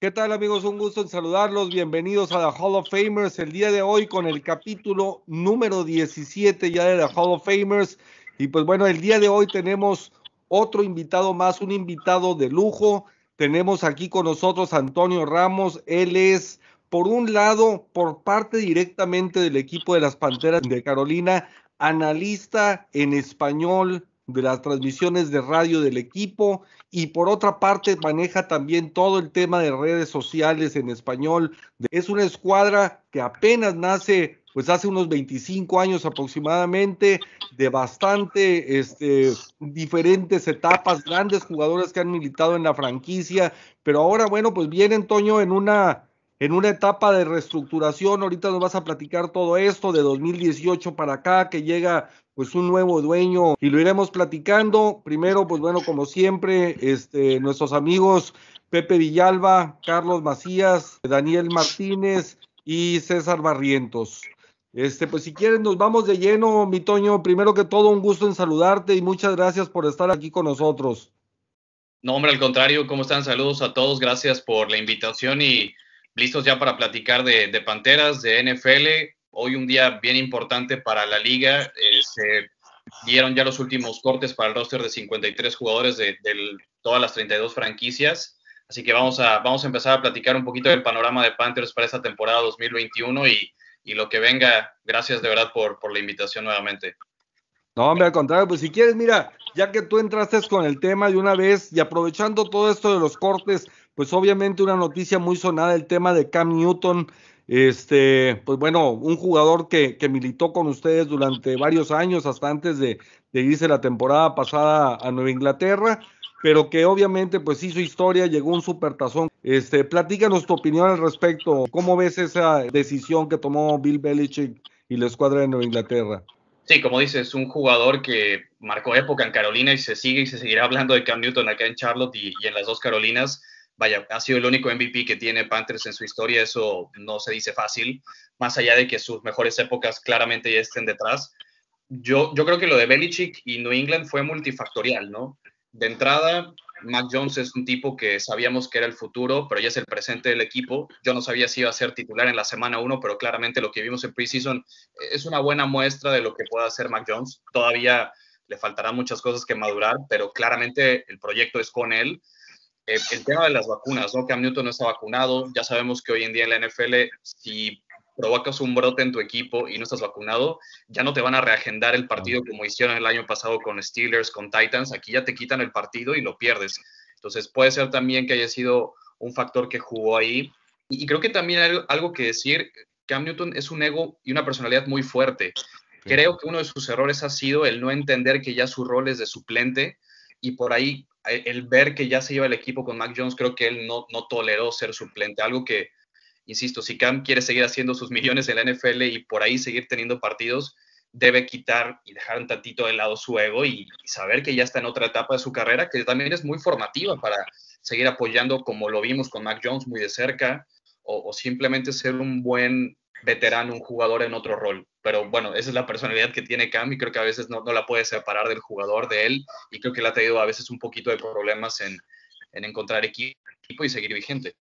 ¿Qué tal amigos? Un gusto en saludarlos. Bienvenidos a la Hall of Famers. El día de hoy con el capítulo número 17 ya de la Hall of Famers. Y pues bueno, el día de hoy tenemos otro invitado más, un invitado de lujo. Tenemos aquí con nosotros a Antonio Ramos. Él es, por un lado, por parte directamente del equipo de las Panteras de Carolina, analista en español de las transmisiones de radio del equipo y por otra parte maneja también todo el tema de redes sociales en español. Es una escuadra que apenas nace pues hace unos 25 años aproximadamente, de bastante este, diferentes etapas, grandes jugadores que han militado en la franquicia, pero ahora bueno, pues viene Toño en una en una etapa de reestructuración. Ahorita nos vas a platicar todo esto de 2018 para acá, que llega pues un nuevo dueño y lo iremos platicando. Primero, pues bueno, como siempre, este, nuestros amigos Pepe Villalba, Carlos Macías, Daniel Martínez y César Barrientos. Este, pues si quieren, nos vamos de lleno, mi Toño. Primero que todo, un gusto en saludarte y muchas gracias por estar aquí con nosotros. No, hombre, al contrario, ¿cómo están? Saludos a todos, gracias por la invitación y listos ya para platicar de, Panteras, de NFL. Hoy un día bien importante para la liga. Eh, se dieron ya los últimos cortes para el roster de 53 jugadores de, todas las 32 franquicias. Así que vamos a, vamos a empezar a platicar un poquito del panorama de Panthers para esta temporada 2021 y, y lo que venga. Gracias de verdad por, por la invitación nuevamente. No, hombre, al contrario, pues si quieres, mira, ya que tú entraste con el tema de una vez y aprovechando todo esto de los cortes, pues obviamente una noticia muy sonada, el tema de Cam Newton, este, pues bueno, un jugador que, que militó con ustedes durante varios años, hasta antes de, irse la temporada pasada a Nueva Inglaterra, pero que obviamente pues hizo historia, llegó un supertazón. Este, platícanos tu opinión al respecto, ¿cómo ves esa decisión que tomó Bill Belichick y la escuadra de Nueva Inglaterra? Sí, como dices, un jugador que marcó época en Carolina y se sigue y se seguirá hablando de Cam Newton acá en Charlotte y en las dos Carolinas vaya, ha sido el único MVP que tiene Panthers en su historia, eso no se dice fácil, más allá de que sus mejores épocas claramente ya estén detrás. Yo, creo que lo de Belichick y New England fue multifactorial, ¿no? De entrada, Mac Jones es un tipo que sabíamos que era el futuro, pero ya es el presente del equipo. Yo no sabía si iba a ser titular en la semana 1, pero claramente lo que vimos en preseason es una buena muestra de lo que puede hacer Mac Jones. Todavía le faltarán muchas cosas que madurar, pero claramente el proyecto es con él. Eh, el tema de las vacunas, ¿no? Cam Newton no está vacunado. Ya sabemos que hoy en día en la NFL, si provocas un brote en tu equipo y no estás vacunado, ya no te van a reagendar el partido como hicieron el año pasado con Steelers, con Titans. Aquí ya te quitan el partido y lo pierdes. Entonces puede ser también que haya sido un factor que jugó ahí. Y, creo que también hay algo que decir, Cam Newton es un ego y una personalidad muy fuerte. Creo que uno de sus errores ha sido el no entender que ya su rol es de suplente y por ahí el ver que ya se lleva el equipo con Mac Jones, creo que él no, no toleró ser suplente, algo que, insisto, si Cam quiere seguir haciendo sus millones en la NFL y por ahí seguir teniendo partidos, debe quitar y dejar un tantito de lado su ego y, saber que ya está en otra etapa de su carrera, que también es muy formativa para seguir apoyando como lo vimos con Mac Jones muy de cerca, o simplemente ser un buen veterano, un jugador en otro rol. Pero bueno, esa es la personalidad que tiene Cam y creo que a veces no, la puede separar del jugador, de él, y creo que le ha tenido a veces un poquito de problemas en encontrar equipo y seguir vigente.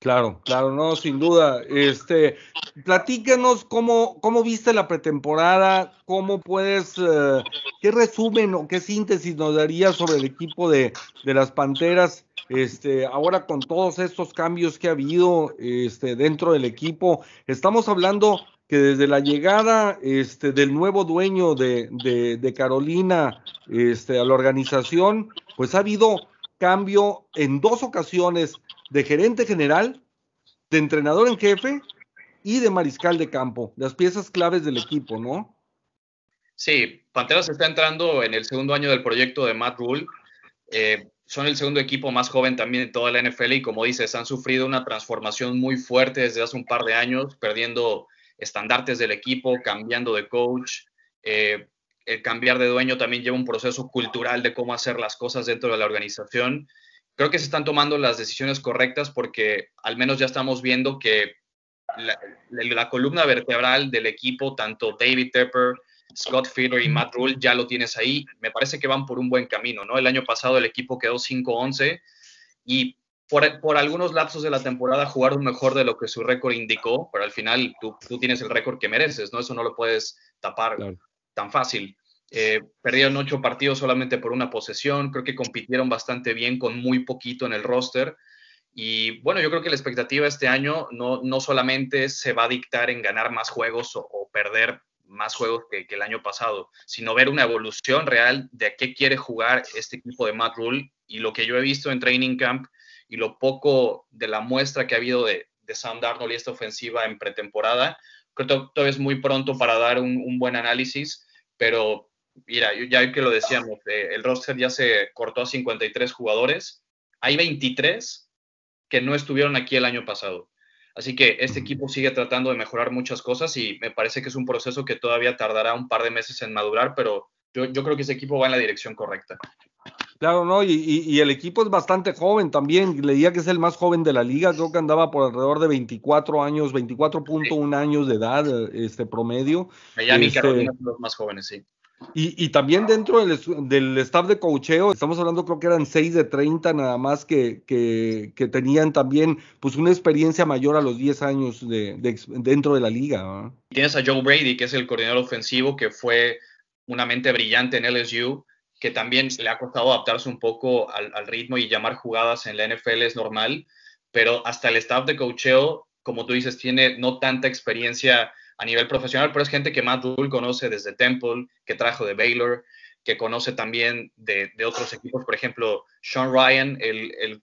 Claro, claro, no, sin duda. Este, platícanos cómo, cómo viste la pretemporada, cómo puedes, eh, qué resumen o qué síntesis nos darías sobre el equipo de, de, las Panteras, este, ahora con todos estos cambios que ha habido este, dentro del equipo. Estamos hablando que desde la llegada este, del nuevo dueño de, de, de Carolina este, a la organización, pues ha habido cambio en dos ocasiones de gerente general, de entrenador en jefe y de mariscal de campo, las piezas claves del equipo, ¿no? Sí, Panteras está entrando en el segundo año del proyecto de Matt Rule. Eh, son el segundo equipo más joven también de toda la NFL y como dices, han sufrido una transformación muy fuerte desde hace un par de años, perdiendo estandartes del equipo, cambiando de coach. Eh, el cambiar de dueño también lleva un proceso cultural de cómo hacer las cosas dentro de la organización creo que se están tomando las decisiones correctas porque al menos ya estamos viendo que la, columna vertebral del equipo, tanto David Tepper, Scott Fiedler y Matt Rule, ya lo tienes ahí. Me parece que van por un buen camino, ¿no? El año pasado el equipo quedó 5-11 y por, algunos lapsos de la temporada jugaron mejor de lo que su récord indicó, pero al final tú, tienes el récord que mereces, ¿no? Eso no lo puedes tapar tan fácil. Eh, perdieron ocho partidos solamente por una posesión, creo que compitieron bastante bien con muy poquito en el roster. Y bueno, yo creo que la expectativa este año no, no solamente se va a dictar en ganar más juegos o, perder más juegos que, que, el año pasado, sino ver una evolución real de a qué quiere jugar este equipo de Matt Rule. Y lo que yo he visto en Training Camp y lo poco de la muestra que ha habido de, de Sam Darnold y esta ofensiva en pretemporada, creo que todavía es muy pronto para dar un, buen análisis, pero mira, ya que lo decíamos, eh, el roster ya se cortó a 53 jugadores, hay 23 que no estuvieron aquí el año pasado. Así que este equipo sigue tratando de mejorar muchas cosas y me parece que es un proceso que todavía tardará un par de meses en madurar, pero yo, yo creo que ese equipo va en la dirección correcta. Claro, ¿no? Y, el equipo es bastante joven también. Leía que es el más joven de la liga. Creo que andaba por alrededor de 24 años, 24.1 años de edad, este promedio. Miami este, Carolina son los más jóvenes, sí. Y, también dentro del, staff de cocheo, estamos hablando creo que eran 6 de 30 nada más que, que, tenían también pues una experiencia mayor a los 10 años de, dentro de la liga. Tienes a Joe Brady, que es el coordinador ofensivo, que fue una mente brillante en LSU que también le ha costado adaptarse un poco al, ritmo y llamar jugadas en la NFL es normal, pero hasta el staff de cocheo, como tú dices, tiene no tanta experiencia a nivel profesional, pero es gente que Matt Rule conoce desde Temple, que trajo de Baylor, que conoce también de, otros equipos, por ejemplo, Sean Ryan, el, el,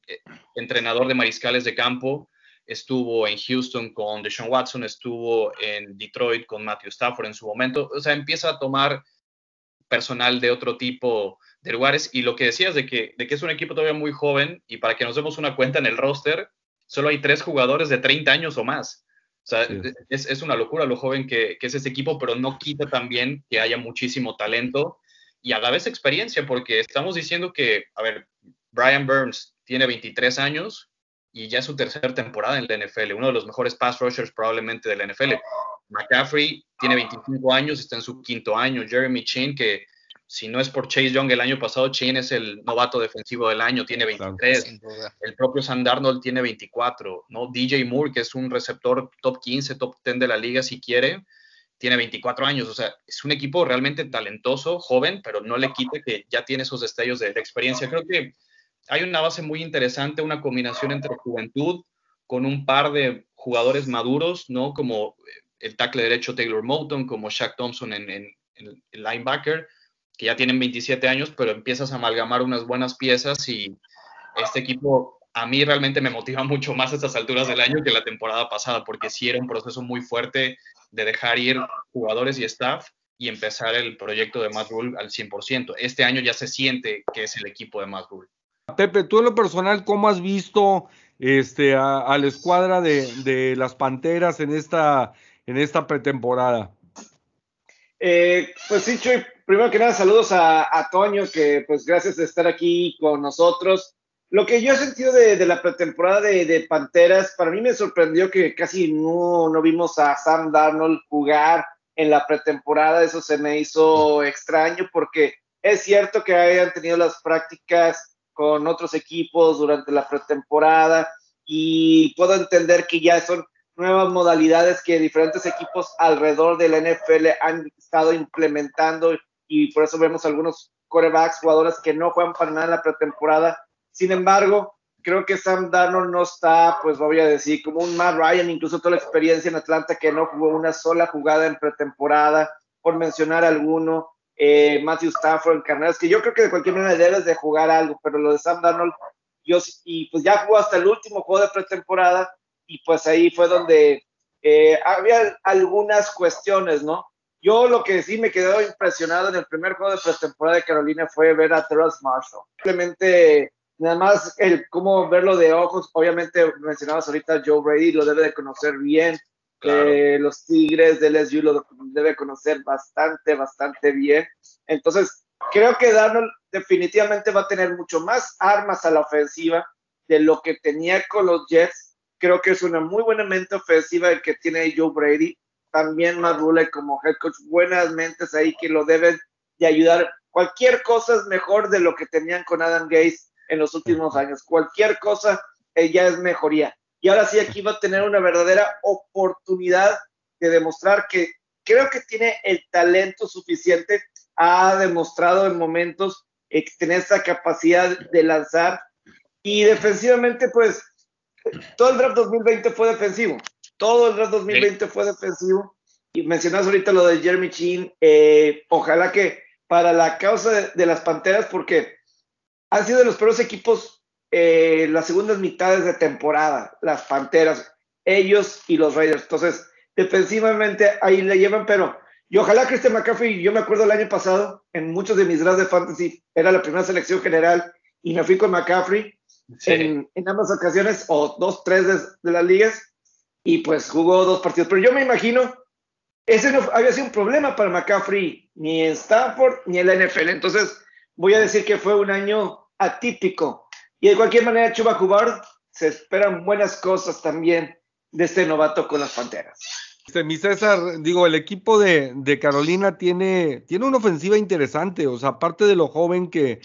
entrenador de mariscales de campo, estuvo en Houston con Deshaun Watson, estuvo en Detroit con Matthew Stafford en su momento, o sea, empieza a tomar personal de otro tipo de lugares. Y lo que decías de que, de que es un equipo todavía muy joven y para que nos demos una cuenta en el roster, solo hay tres jugadores de 30 años o más. O sea, es, es, una locura lo joven que, que, es este equipo, pero no quita también que haya muchísimo talento y a la vez experiencia, porque estamos diciendo que, a ver, Brian Burns tiene 23 años y ya es su tercera temporada en la NFL, uno de los mejores pass rushers probablemente de la NFL. McCaffrey tiene 25 años, está en su quinto año. Jeremy Chin, que si no es por Chase Young el año pasado, Chin es el novato defensivo del año, tiene 23. el propio Sam Darnold tiene 24. ¿no? DJ Moore, que es un receptor top 15, top 10 de la liga si quiere, tiene 24 años. O sea, es un equipo realmente talentoso, joven, pero no le quite que ya tiene esos destellos de, de experiencia. Creo que hay una base muy interesante, una combinación entre juventud con un par de jugadores maduros, ¿no? Como el tackle derecho Taylor Moulton, como Shaq Thompson en, el linebacker, que ya tienen 27 años, pero empiezas a amalgamar unas buenas piezas y este equipo a mí realmente me motiva mucho más a estas alturas del año que la temporada pasada, porque sí era un proceso muy fuerte de dejar ir jugadores y staff y empezar el proyecto de Matt Rule al 100%. Este año ya se siente que es el equipo de Matt Rule. Pepe, tú en lo personal, ¿cómo has visto este, a, la escuadra de, de, las Panteras en esta en esta pretemporada? Eh, pues sí, Chuy, primero que nada, saludos a, Toño, que pues gracias de estar aquí con nosotros. Lo que yo he sentido de, la pretemporada de, Panteras, para mí me sorprendió que casi no, no vimos a Sam Darnold jugar en la pretemporada, eso se me hizo extraño porque es cierto que hayan tenido las prácticas con otros equipos durante la pretemporada y puedo entender que ya son nuevas modalidades que diferentes equipos alrededor de la NFL han estado implementando y por eso vemos algunos corebacks, jugadores que no juegan para nada en la pretemporada. Sin embargo, creo que Sam Darnold no está, pues voy a decir, como un Matt Ryan, incluso toda la experiencia en Atlanta que no jugó una sola jugada en pretemporada, por mencionar alguno. Eh, Matthew Stafford en que yo creo que de cualquier manera debes de jugar algo, pero lo de Sam Darnold, yo, y pues ya jugó hasta el último juego de pretemporada, y pues ahí fue donde eh, había algunas cuestiones, ¿no? Yo lo que sí me quedó impresionado en el primer juego de pretemporada de Carolina fue ver a Terrence Marshall. Simplemente, nada más el cómo verlo de ojos, obviamente mencionabas ahorita Joe Brady, lo debe de conocer bien. Eh, los Tigres de LSU lo debe conocer bastante, bastante bien. Entonces, creo que Darnold definitivamente va a tener mucho más armas a la ofensiva de lo que tenía con los Jets Creo que es una muy buena mente ofensiva el que tiene Joe Brady. También Madule como head coach, buenas mentes ahí que lo deben de ayudar. Cualquier cosa es mejor de lo que tenían con Adam Gates en los últimos años. Cualquier cosa eh, ya es mejoría. Y ahora sí, aquí va a tener una verdadera oportunidad de demostrar que creo que tiene el talento suficiente, ha demostrado en momentos eh, tener esa capacidad de lanzar. Y defensivamente, pues, todo el draft 2020 fue defensivo. Todo el draft 2020 fue defensivo. Y mencionas ahorita lo de Jeremy Chin. Eh, ojalá que para la causa de, las Panteras, porque han sido de los peores equipos eh, las segundas mitades de temporada, las Panteras, ellos y los Raiders. Entonces, defensivamente ahí le llevan, pero y ojalá Christian McCaffrey, yo me acuerdo el año pasado, en muchos de mis drafts de fantasy, era la primera selección general y me fui con McCaffrey en, ambas ocasiones, o dos, tres de, las ligas, y pues jugó dos partidos. Pero yo me imagino, ese no había sido un problema para McCaffrey, ni en Stanford, ni en la NFL. Entonces, voy a decir que fue un año atípico. Y de cualquier manera, Chuba Hubbard, se esperan buenas cosas también de este novato con las Panteras. Este, mi César, digo, el equipo de, Carolina tiene, tiene una ofensiva interesante, o sea, aparte de lo joven que,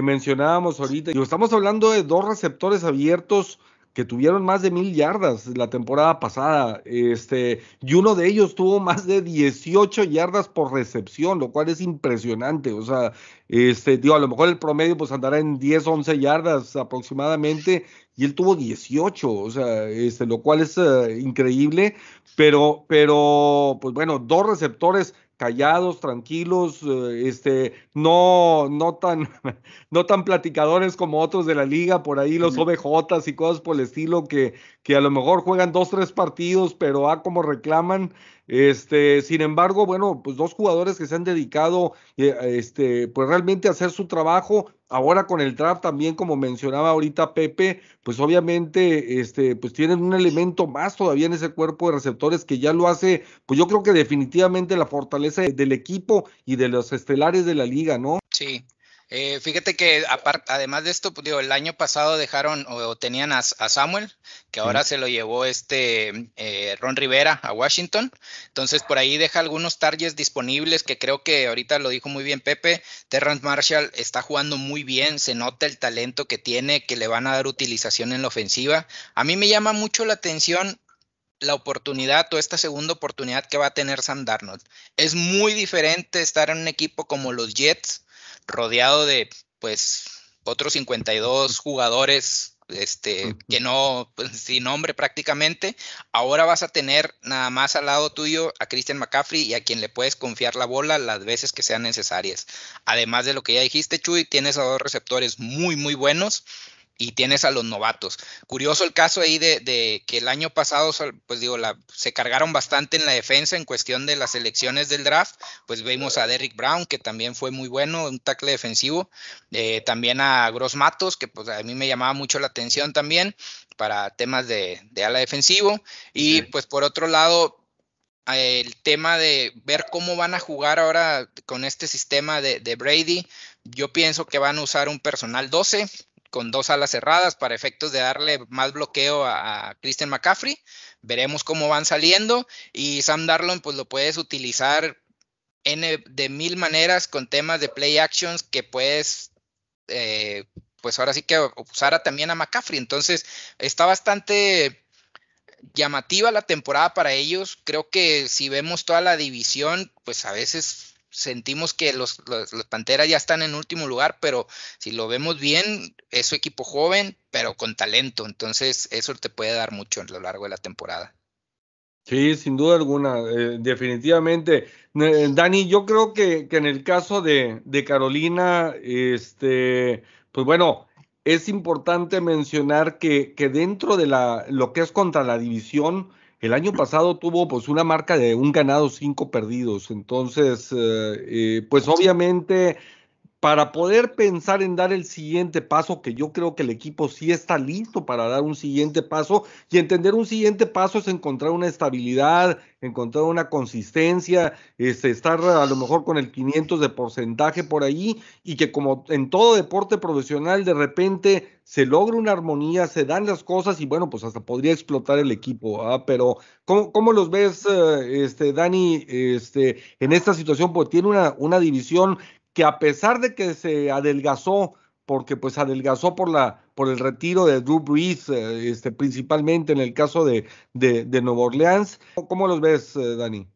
mencionábamos ahorita, estamos hablando de dos receptores abiertos que tuvieron más de mil yardas la temporada pasada, este, y uno de ellos tuvo más de 18 yardas por recepción, lo cual es impresionante, o sea, este, digo, a lo mejor el promedio pues andará en 10, 11 yardas aproximadamente, y él tuvo 18, o sea, este, lo cual es eh, increíble, pero, pero, pues bueno, dos receptores callados, tranquilos, eh, este, no, no tan, no tan platicadores como otros de la liga, por ahí los OBJs y cosas por el estilo que, que a lo mejor juegan dos, tres partidos, pero a como reclaman, este, sin embargo, bueno, pues dos jugadores que se han dedicado, eh, este, pues realmente a hacer su trabajo. Ahora con el draft también, como mencionaba ahorita Pepe, pues obviamente, este, pues tienen un elemento más todavía en ese cuerpo de receptores que ya lo hace, pues yo creo que definitivamente la fortaleza del equipo y de los estelares de la liga, ¿no? Sí, eh, fíjate que además de esto, digo, el año pasado dejaron o, tenían a, Samuel, que ahora se lo llevó este eh, Ron Rivera a Washington. Entonces por ahí deja algunos targets disponibles que creo que ahorita lo dijo muy bien Pepe. Terrence Marshall está jugando muy bien, se nota el talento que tiene, que le van a dar utilización en la ofensiva. A mí me llama mucho la atención la oportunidad o esta segunda oportunidad que va a tener Sam Darnold. Es muy diferente estar en un equipo como los Jets rodeado de pues otros 52 jugadores este, que no, pues, sin nombre prácticamente. Ahora vas a tener nada más al lado tuyo a Christian McCaffrey y a quien le puedes confiar la bola las veces que sean necesarias. Además de lo que ya dijiste, Chuy, tienes a dos receptores muy, muy buenos y tienes a los novatos. Curioso el caso ahí de, que el año pasado, pues digo, la, se cargaron bastante en la defensa en cuestión de las elecciones del draft. Pues vimos a Derrick Brown, que también fue muy bueno, un tackle defensivo. Eh, también a Gross Matos, que pues a mí me llamaba mucho la atención también para temas de, ala defensivo. Y pues por otro lado, el tema de ver cómo van a jugar ahora con este sistema de, de Brady. Yo pienso que van a usar un personal 12 con dos alas cerradas para efectos de darle más bloqueo a, Christian McCaffrey. Veremos cómo van saliendo y Sam Darlon pues lo puedes utilizar de mil maneras con temas de play actions que puedes eh, pues ahora sí que usara también a McCaffrey. Entonces está bastante llamativa la temporada para ellos. Creo que si vemos toda la división, pues a veces sentimos que los, Panteras ya están en último lugar, pero si lo vemos bien, es su equipo joven, pero con talento. Entonces, eso te puede dar mucho a lo largo de la temporada. Sí, sin duda alguna, eh, definitivamente. Dani, yo creo que, que en el caso de, de, Carolina, este, pues bueno, es importante mencionar que, que dentro de la, lo que es contra la división, el año pasado tuvo pues una marca de un ganado, cinco perdidos. Entonces, eh, eh, pues obviamente para poder pensar en dar el siguiente paso, que yo creo que el equipo sí está listo para dar un siguiente paso, y entender un siguiente paso es encontrar una estabilidad, encontrar una consistencia, este, estar a lo mejor con el 500 de porcentaje por ahí, y que como en todo deporte profesional, de repente se logra una armonía, se dan las cosas, y bueno, pues hasta podría explotar el equipo, pero ¿cómo, ¿cómo, los ves, eh, este, Dani, este, en esta situación? Pues tiene una, una división que a pesar de que se adelgazó, porque pues adelgazó por la, por el retiro de Drew Brees, eh, este, principalmente en el caso de, de, de Nueva Orleans. ¿Cómo los ves, eh, Dani?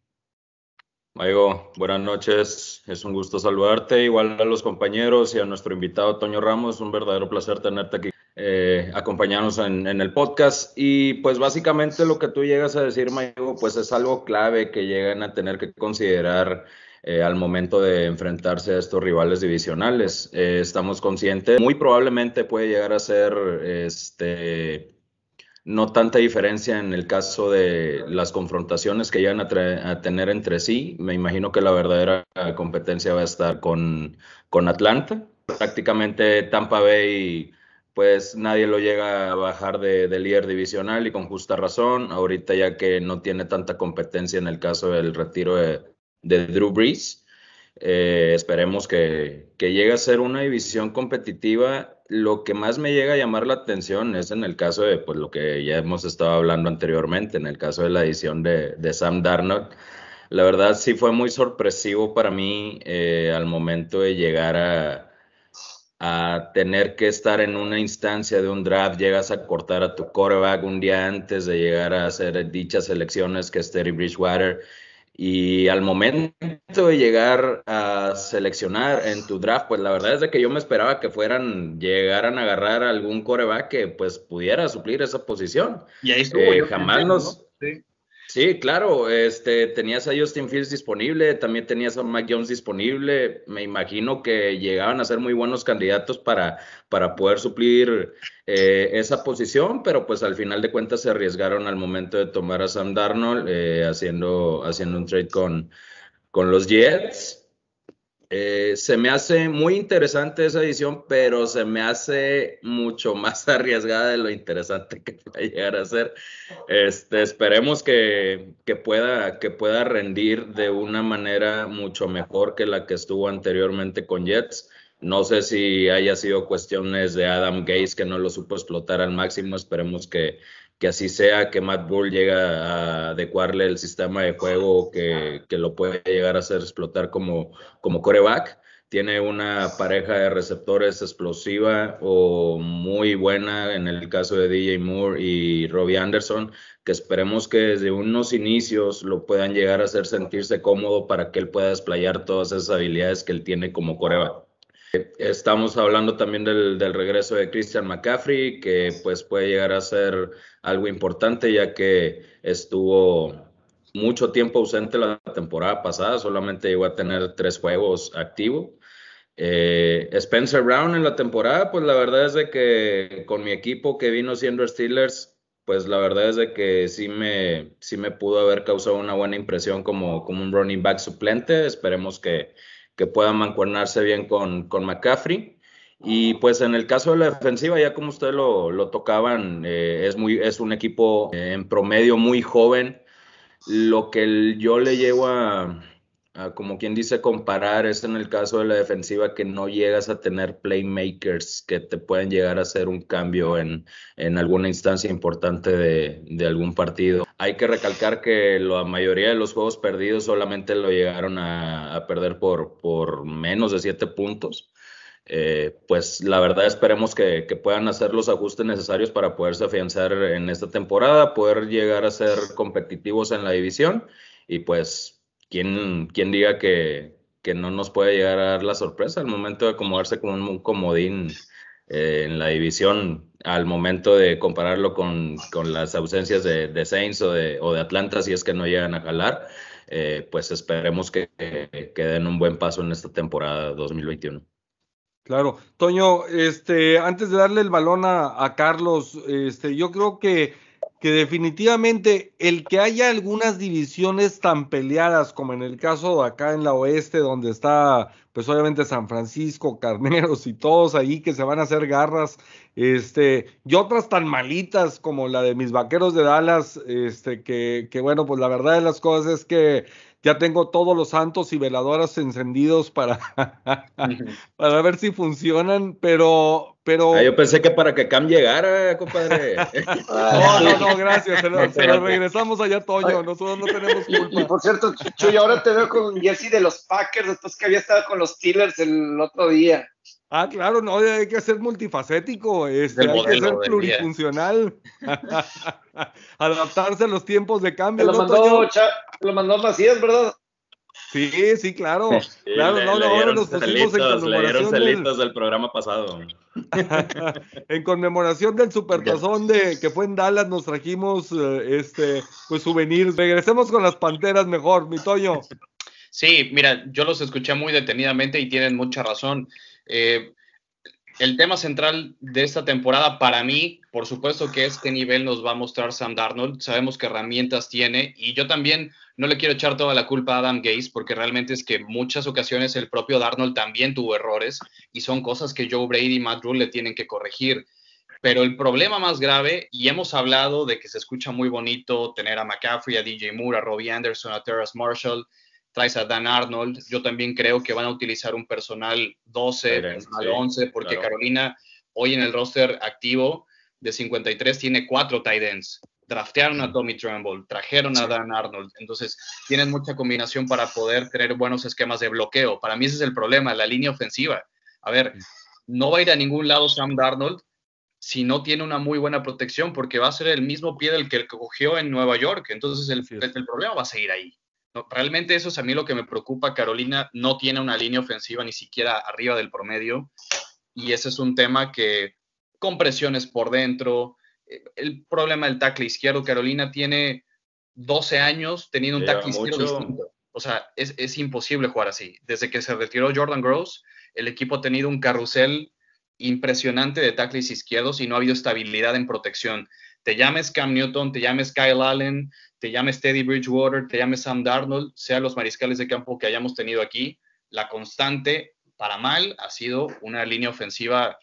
Maigo, buenas noches. Es un gusto saludarte, igual a los compañeros y a nuestro invitado Toño Ramos. Un verdadero placer tenerte aquí, eh, acompañarnos en, en, el podcast. Y pues básicamente lo que tú llegas a decir, Maigo, pues es algo clave que llegan a tener que considerar eh, al momento de enfrentarse a estos rivales divisionales. Eh, estamos conscientes, muy probablemente puede llegar a ser este, no tanta diferencia en el caso de las confrontaciones que llegan a, tener entre sí. Me imagino que la verdadera competencia va a estar con, con Atlanta. Prácticamente Tampa Bay pues nadie lo llega a bajar de, de, líder divisional y con justa razón. Ahorita ya que no tiene tanta competencia en el caso del retiro de, de Drew Brees. Eh, esperemos que, que, llegue a ser una división competitiva. Lo que más me llega a llamar la atención es en el caso de pues, lo que ya hemos estado hablando anteriormente, en el caso de la edición de, de Sam Darnold. La verdad sí fue muy sorpresivo para mí eh, al momento de llegar a, a tener que estar en una instancia de un draft, llegas a cortar a tu quarterback un día antes de llegar a hacer dichas elecciones que es Terry Bridgewater y al momento de llegar a seleccionar en tu draft, pues la verdad es de que yo me esperaba que fueran, llegaran a agarrar algún coreback que pues pudiera suplir esa posición. Y ahí estuvo. Eh, jamás nos, Sí, claro, este, tenías a Justin Fields disponible, también tenías a Mac Jones disponible, me imagino que llegaban a ser muy buenos candidatos para, para poder suplir eh, esa posición, pero pues al final de cuentas se arriesgaron al momento de tomar a Sam Darnold, eh, haciendo, haciendo un trade con, con los Jets. Eh, se me hace muy interesante esa edición, pero se me hace mucho más arriesgada de lo interesante que puede llegar a ser. Este, esperemos que, que, pueda, que pueda rendir de una manera mucho mejor que la que estuvo anteriormente con Jets. No sé si haya sido cuestiones de Adam Gates que no lo supo explotar al máximo. Esperemos que, que así sea, que Matt Bull llegue a adecuarle el sistema de juego que, que lo puede llegar a hacer explotar como, como coreback. Tiene una pareja de receptores explosiva o muy buena en el caso de DJ Moore y Robbie Anderson, que esperemos que desde unos inicios lo puedan llegar a hacer sentirse cómodo para que él pueda desplayar todas esas habilidades que él tiene como coreback. Estamos hablando también del, del, regreso de Christian McCaffrey, que pues puede llegar a ser algo importante ya que estuvo mucho tiempo ausente la temporada pasada, solamente llegó a tener tres juegos activos. Eh, Spencer Brown en la temporada, pues la verdad es de que con mi equipo que vino siendo Steelers, pues la verdad es de que sí me, sí me pudo haber causado una buena impresión como, como un running back suplente. Esperemos que, que pueda mancuernarse bien con, con McCaffrey. Y pues en el caso de la defensiva, ya como ustedes lo, lo tocaban, eh, es, muy, es un equipo eh, en promedio muy joven. Lo que yo le llevo a, como quien dice, comparar es en el caso de la defensiva que no llegas a tener playmakers que te pueden llegar a hacer un cambio en, en alguna instancia importante de, de, algún partido. Hay que recalcar que la mayoría de los juegos perdidos solamente lo llegaron a, a perder por, por menos de siete puntos. Eh, pues la verdad esperemos que, que, puedan hacer los ajustes necesarios para poderse afianzar en esta temporada, poder llegar a ser competitivos en la división y pues ¿quién, quién diga que, que, no nos puede llegar a dar la sorpresa al momento de acomodarse con un comodín eh, en la división, al momento de compararlo con, con las ausencias de, de Saints o de, o de, Atlanta, si es que no llegan a jalar? Eh, pues esperemos que, que den un buen paso en esta temporada 2021. Claro, Toño, este, antes de darle el balón a, a Carlos, este, yo creo que que definitivamente el que haya algunas divisiones tan peleadas como en el caso de acá en la oeste donde está pues obviamente San Francisco, Carneros y todos ahí que se van a hacer garras, este, y otras tan malitas como la de mis vaqueros de Dallas, este, que, que bueno, pues la verdad de las cosas es que ya tengo todos los santos y veladoras encendidos para, para ver si funcionan, pero, pero... Ah, yo pensé que para que Cam llegara, compadre. no, no, no, gracias. Se lo, regresamos allá, Toño. Nosotros no tenemos culpa. Y, por cierto, Chuy, ahora te veo con Jesse de los Packers, después que había estado con los Steelers el otro día. Ah, claro, no, hay que ser multifacético, este, hay que ser plurifuncional, adaptarse a los tiempos de cambio. Lo, mandó, lo mandó Macías, ¿verdad? Sí, sí, claro. claro, no, no, ahora nos pusimos en conmemoración. Le del... programa pasado. en conmemoración del supertazón de que fue en Dallas, nos trajimos eh, este pues souvenirs. Regresemos con las panteras mejor, mi Toño. Sí, mira, yo los escuché muy detenidamente y tienen mucha razón. Eh, el tema central de esta temporada para mí, por supuesto que es qué nivel nos va a mostrar Sam Darnold. Sabemos qué herramientas tiene y yo también no le quiero echar toda la culpa a Adam Gaze porque realmente es que muchas ocasiones el propio Darnold también tuvo errores y son cosas que Joe Brady y Matt Rule le tienen que corregir. Pero el problema más grave, y hemos hablado de que se escucha muy bonito tener a McCaffrey, a DJ Moore, a Robbie Anderson, a Terrace Marshall, traes a Dan Arnold. Yo también creo que van a utilizar un personal 12, personal 11, porque Carolina hoy en el roster activo de 53 tiene cuatro tight ends. Draftearon a Tommy Tremble, trajeron a Dan Arnold. Entonces, tienen mucha combinación para poder tener buenos esquemas de bloqueo. Para mí ese es el problema, la línea ofensiva. A ver, no va a ir a ningún lado Sam Darnold si no tiene una muy buena protección, porque va a ser el mismo pie del que cogió en Nueva York. Entonces, el, el problema va a seguir ahí realmente eso es a mí lo que me preocupa. Carolina no tiene una línea ofensiva ni siquiera arriba del promedio y ese es un tema que con presiones por dentro, eh, el problema del tackle izquierdo, Carolina tiene 12 años teniendo un tackle izquierdo distinto. O sea, es, es, imposible jugar así. Desde que se retiró Jordan Gross, el equipo ha tenido un carrusel impresionante de tackles izquierdos y no ha habido estabilidad en protección. Te llames Cam Newton, te llames Kyle Allen, te llames Teddy Bridgewater, te llames Sam Darnold, sean los mariscales de campo que hayamos tenido aquí, la constante, para mal, ha sido una línea ofensiva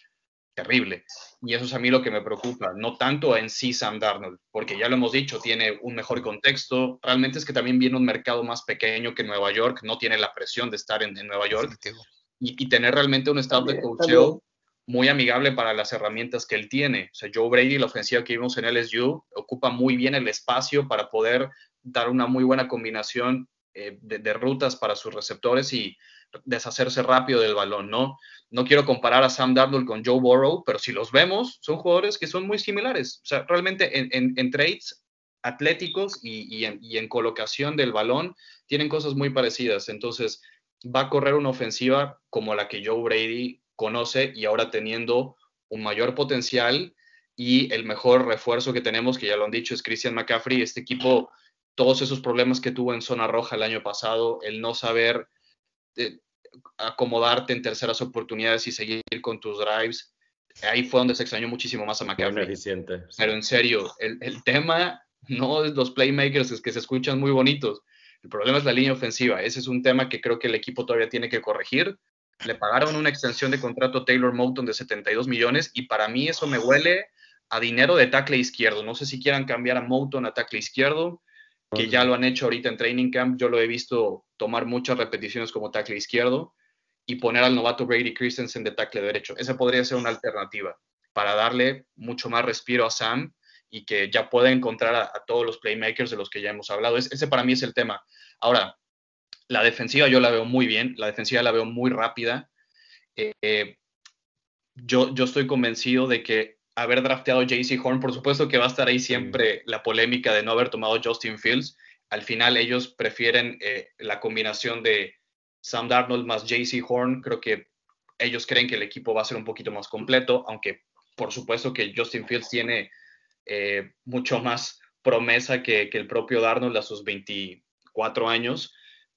terrible. Y eso es a mí lo que me preocupa, no tanto en sí Sam Darnold, porque ya lo hemos dicho, tiene un mejor contexto. Realmente es que también viene un mercado más pequeño que Nueva York, no tiene la presión de estar en, Nueva York. Y, y, tener realmente un estado de coaching muy amigable para las herramientas que él tiene. O sea, Joe Brady, la ofensiva que vimos en LSU, ocupa muy bien el espacio para poder dar una muy buena combinación eh, de, rutas para sus receptores y deshacerse rápido del balón, ¿no? No quiero comparar a Sam Darnold con Joe Burrow, pero si los vemos, son jugadores que son muy similares. O sea, realmente en, trades atléticos y, en, y en colocación del balón tienen cosas muy parecidas. Entonces, va a correr una ofensiva como la que Joe Brady conoce y ahora teniendo un mayor potencial y el mejor refuerzo que tenemos, que ya lo han dicho, es Christian McCaffrey. Este equipo, todos esos problemas que tuvo en zona roja el año pasado, el no saber eh, acomodarte en terceras oportunidades y seguir con tus drives, ahí fue donde se extrañó muchísimo más a McCaffrey. Eficiente, Pero en serio, el, el tema no es los playmakers, es que se escuchan muy bonitos. El problema es la línea ofensiva. Ese es un tema que creo que el equipo todavía tiene que corregir le pagaron una extensión de contrato a Taylor Moulton de 72 millones y para mí eso me huele a dinero de tackle izquierdo. No sé si quieran cambiar a Moulton a tackle izquierdo, que ya lo han hecho ahorita en training camp. Yo lo he visto tomar muchas repeticiones como tackle izquierdo y poner al novato Brady Christensen de tackle derecho. Esa podría ser una alternativa para darle mucho más respiro a Sam y que ya pueda encontrar a, todos los playmakers de los que ya hemos hablado. ese para mí es el tema. Ahora, la defensiva yo la veo muy bien, la defensiva la veo muy rápida. Eh, yo, yo estoy convencido de que haber drafteado JC Horn, por supuesto que va a estar ahí siempre la polémica de no haber tomado Justin Fields. Al final ellos prefieren eh, la combinación de Sam Darnold más JC Horn. Creo que ellos creen que el equipo va a ser un poquito más completo, aunque por supuesto que Justin Fields tiene eh, mucho más promesa que, que, el propio Darnold a sus 24 años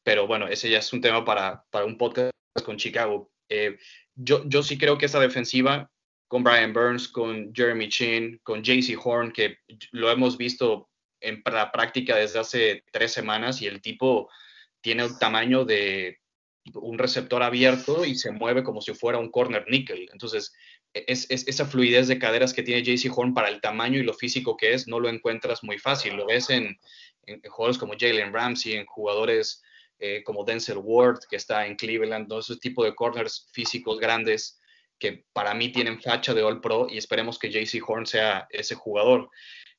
pero bueno, ese ya es un tema para, para un podcast con Chicago. Eh, yo, yo sí creo que esa defensiva con Brian Burns, con Jeremy Chin, con JC Horn, que lo hemos visto en la práctica desde hace tres semanas y el tipo tiene el tamaño de un receptor abierto y se mueve como si fuera un corner nickel. Entonces, es, es, esa fluidez de caderas que tiene JC Horn para el tamaño y lo físico que es, no lo encuentras muy fácil. Lo ves en, en, en jugadores como Jalen Ramsey, en jugadores eh, como Denzel Ward, que está en Cleveland, todos esos tipos de corners físicos grandes que para mí tienen facha de All Pro y esperemos que JC Horn sea ese jugador.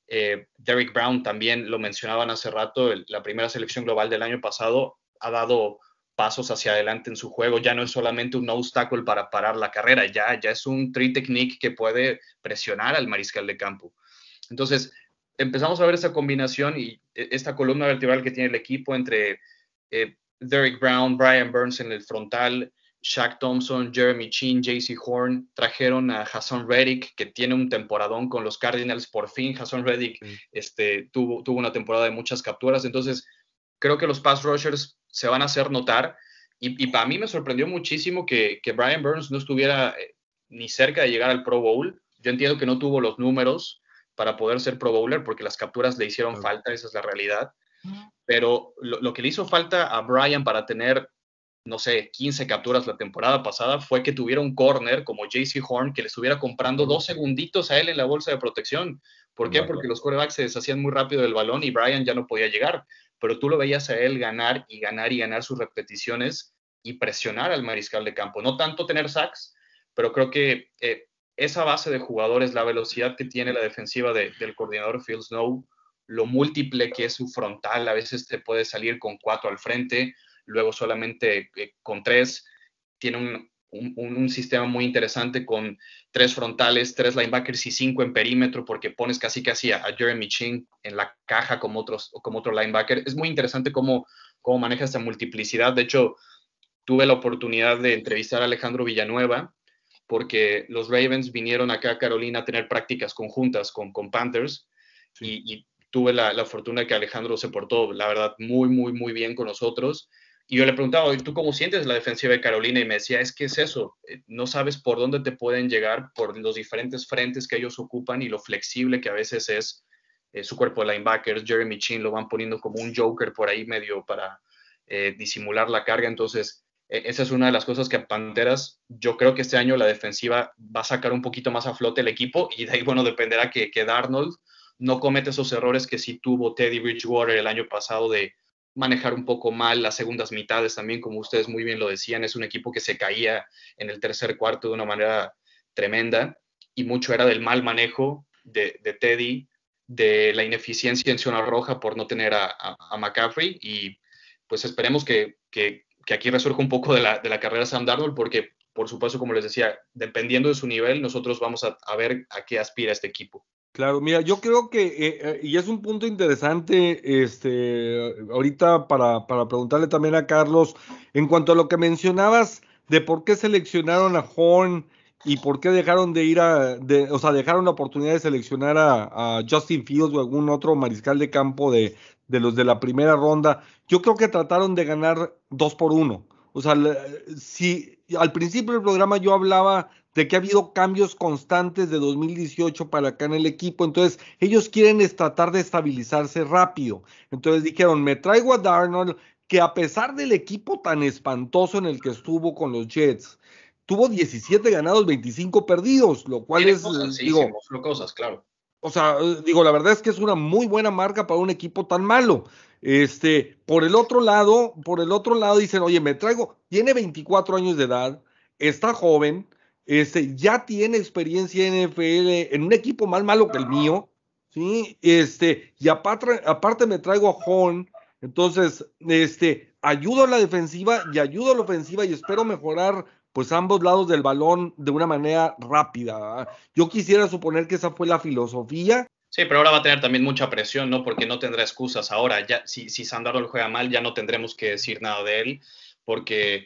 Eh, Derek Brown también lo mencionaban hace rato, la primera selección global del año pasado ha dado pasos hacia adelante en su juego, ya no es solamente un obstáculo para parar la carrera, ya, ya es un tree technique que puede presionar al mariscal de campo. Entonces, empezamos a ver esa combinación y e, esta columna vertebral que tiene el equipo entre eh, Derek Brown, Brian Burns en el frontal, Shaq Thompson, Jeremy Chin, JC Horn, trajeron a Hassan Reddick, que tiene un temporadón con los Cardinals, por fin Hassan Reddick este, tuvo, tuvo una temporada de muchas capturas, entonces creo que los pass rushers se van a hacer notar. Y, para mí me sorprendió muchísimo que, Brian Burns no estuviera eh, ni cerca de llegar al Pro Bowl. Yo entiendo que no tuvo los números para poder ser Pro Bowler porque las capturas le hicieron falta, esa es la realidad. Pero lo, que le hizo falta a Brian para tener, no sé, 15 capturas la temporada pasada fue que tuviera un corner como JC Horn que le estuviera comprando dos segunditos a él en la bolsa de protección. ¿Por qué? Porque los quarterbacks se deshacían muy rápido del balón y Brian ya no podía llegar pero tú lo veías a él ganar y ganar y ganar sus repeticiones y presionar al mariscal de campo. No tanto tener sacks, pero creo que eh, esa base de jugadores, la velocidad que tiene la defensiva del coordinador Phil Snow, lo múltiple que es su frontal, a veces te puede salir con cuatro al frente, luego solamente eh, con tres, tiene un, un, sistema muy interesante con tres frontales, tres linebackers y cinco en perímetro, porque pones casi casi a, Jeremy Chin en la caja como, otros, como otro linebacker. Es muy interesante cómo, cómo maneja esta multiplicidad. De hecho, tuve la oportunidad de entrevistar a Alejandro Villanueva, porque los Ravens vinieron acá a Carolina a tener prácticas conjuntas con, con Panthers y, tuve la, la, fortuna que Alejandro se portó, la verdad, muy, muy, muy bien con nosotros y yo le preguntaba, ¿tú cómo sientes la defensiva de Carolina? Y me decía, es que es eso, eh, no sabes por dónde te pueden llegar por los diferentes frentes que ellos ocupan y lo flexible que a veces es eh, su cuerpo de linebackers. Jeremy Chin lo van poniendo como un joker por ahí medio para eh, disimular la carga. Entonces, e, esa es una de las cosas que a Panteras, yo creo que este año la defensiva va a sacar un poquito más a flote el equipo y de ahí, bueno, dependerá que, que Darnold no cometa esos errores que sí tuvo Teddy Bridgewater el año pasado de manejar un poco mal las segundas mitades también, como ustedes muy bien lo decían, es un equipo que se caía en el tercer cuarto de una manera tremenda y mucho era del mal manejo de, Teddy, de la ineficiencia en zona roja por no tener a, McCaffrey y pues esperemos que, aquí resurja un poco de la, de la carrera Sam Darnold porque por supuesto, como les decía, dependiendo de su nivel, nosotros vamos a ver a qué aspira este equipo. Claro, mira, yo creo que, eh, eh, y es un punto interesante, este, ahorita para, para preguntarle también a Carlos, en cuanto a lo que mencionabas de por qué seleccionaron a Horn y por qué dejaron de ir a, de, o sea, dejaron la oportunidad de seleccionar a, Justin Fields o algún otro mariscal de campo de, de los de la primera ronda, yo creo que trataron de ganar dos por uno. O sea, si al principio del programa yo hablaba de que ha habido cambios constantes de 2018 para acá en el equipo, entonces ellos quieren tratar de estabilizarse rápido. Entonces dijeron, me traigo a Darnold, que a pesar del equipo tan espantoso en el que estuvo con los Jets, tuvo 17 ganados, 25 perdidos, lo cual es, digo, cosas, claro. O sea, digo, la verdad es que es una muy buena marca para un equipo tan malo. Este, por el otro lado, por el otro lado dicen, oye, me traigo, tiene 24 años de edad, está joven, este, ya tiene experiencia en NFL en un equipo más malo que el mío, ¿sí? Este, y aparte, aparte me traigo a Horn, entonces, este, ayudo a la defensiva y ayudo a la ofensiva y espero mejorar pues ambos lados del balón de una manera rápida. Yo quisiera suponer que esa fue la filosofía. Sí, pero ahora va a tener también mucha presión, ¿no? Porque no tendrá excusas ahora. Ya, si, si Sandaro juega mal, ya no tendremos que decir nada de él porque,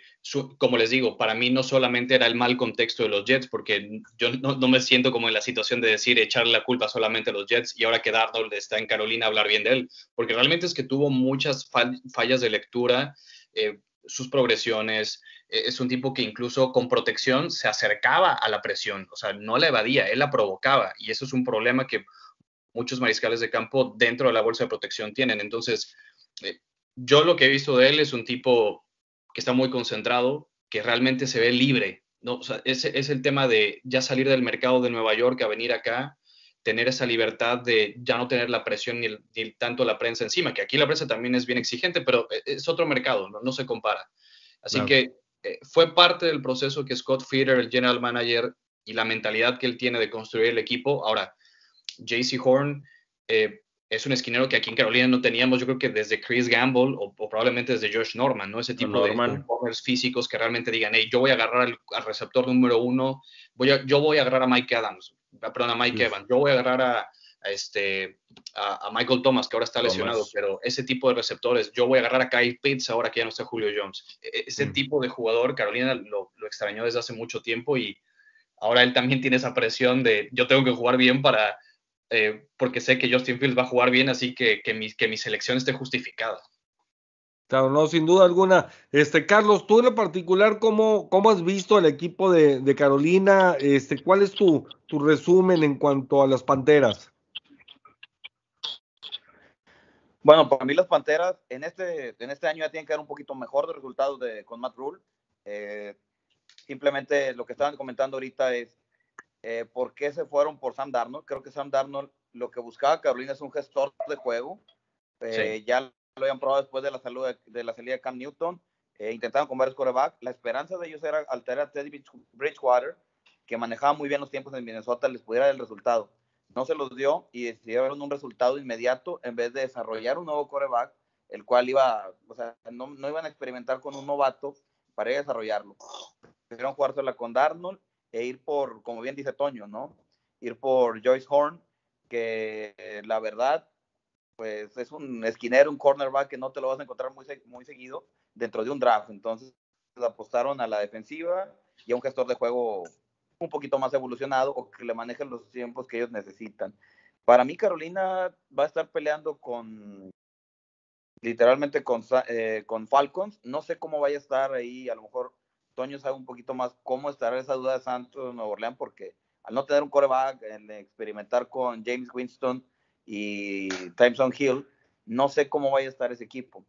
como les digo, para mí no solamente era el mal contexto de los Jets, porque yo no, me siento como en la situación de decir echarle la culpa solamente a los Jets y ahora que Darnold está en Carolina hablar bien de él, porque realmente es que tuvo muchas fallas de lectura, eh, sus progresiones, eh, es un tipo que incluso con protección se acercaba a la presión, o sea, no la evadía, él la provocaba y eso es un problema que muchos mariscales de campo dentro de la bolsa de protección tienen. Entonces, eh, yo lo que he visto de él es un tipo que está muy concentrado, que realmente se ve libre. ¿no? O sea, ese es el tema de ya salir del mercado de Nueva York a venir acá, tener esa libertad de ya no tener la presión ni, tanto la prensa encima, que aquí la prensa también es bien exigente, pero e, es otro mercado, no, no se compara. Así que eh, fue parte del proceso que Scott Feeder, el general manager, y la mentalidad que él tiene de construir el equipo. Ahora, JC Horn, eh, es un esquinero que aquí en Carolina no teníamos, yo creo que desde Chris Gamble o, probablemente desde Josh Norman, ¿no? Ese tipo de corners físicos que realmente digan, hey, yo voy a agarrar al, receptor número uno, voy a, yo voy a agarrar a Mike Adams, perdón, a Mike Evans, yo voy a agarrar a, este, a, Michael Thomas, que ahora está lesionado, pero ese tipo de receptores, yo voy a agarrar a Kyle Pitts ahora que ya no está Julio Jones. E, e, ese mm. tipo de jugador, Carolina lo, lo extrañó desde hace mucho tiempo y ahora él también tiene esa presión de yo tengo que jugar bien para eh, porque sé que Justin Fields va a jugar bien, así que, que, mi, que mi selección esté justificada. Claro, no, sin duda alguna. Este, Carlos, tú en lo particular, ¿cómo, cómo has visto el equipo de, de Carolina? Este, ¿Cuál es tu, tu, resumen en cuanto a las Panteras? Bueno, para mí las Panteras en este, en este año ya tienen que dar un poquito mejor de resultados de, con Matt Rule. Eh, simplemente lo que estaban comentando ahorita es eh, por qué se fueron por Sam Darnold. Creo que Sam Darnold lo que buscaba Carolina es un gestor de juego. Eh, ya lo habían probado después de la, salud de, la salida de Cam Newton. Eh, intentaron con varios coreback. La esperanza de ellos era alterar a Teddy Bridgewater, que manejaba muy bien los tiempos en Minnesota, les pudiera dar el resultado. No se los dio y decidieron un resultado inmediato en vez de desarrollar un nuevo coreback, el cual iba, o sea, no, no iban a experimentar con un novato para desarrollarlo. Decidieron jugársela con Darnold e ir por, como bien dice Toño, ¿no? Ir por Joyce Horn, que la verdad, pues es un esquinero, un cornerback que no te lo vas a encontrar muy, muy seguido dentro de un draft. Entonces apostaron a la defensiva y a un gestor de juego un poquito más evolucionado o que le manejen los tiempos que ellos necesitan. Para mí, Carolina va a estar peleando con, literalmente con, eh, con Falcons. No sé cómo vaya a estar ahí, a lo mejor Toño sabe un poquito más cómo estará esa duda de Santos de Nueva Orleans, porque al no tener un coreback, en experimentar con James Winston y Timeson Hill, no sé cómo vaya a estar ese equipo.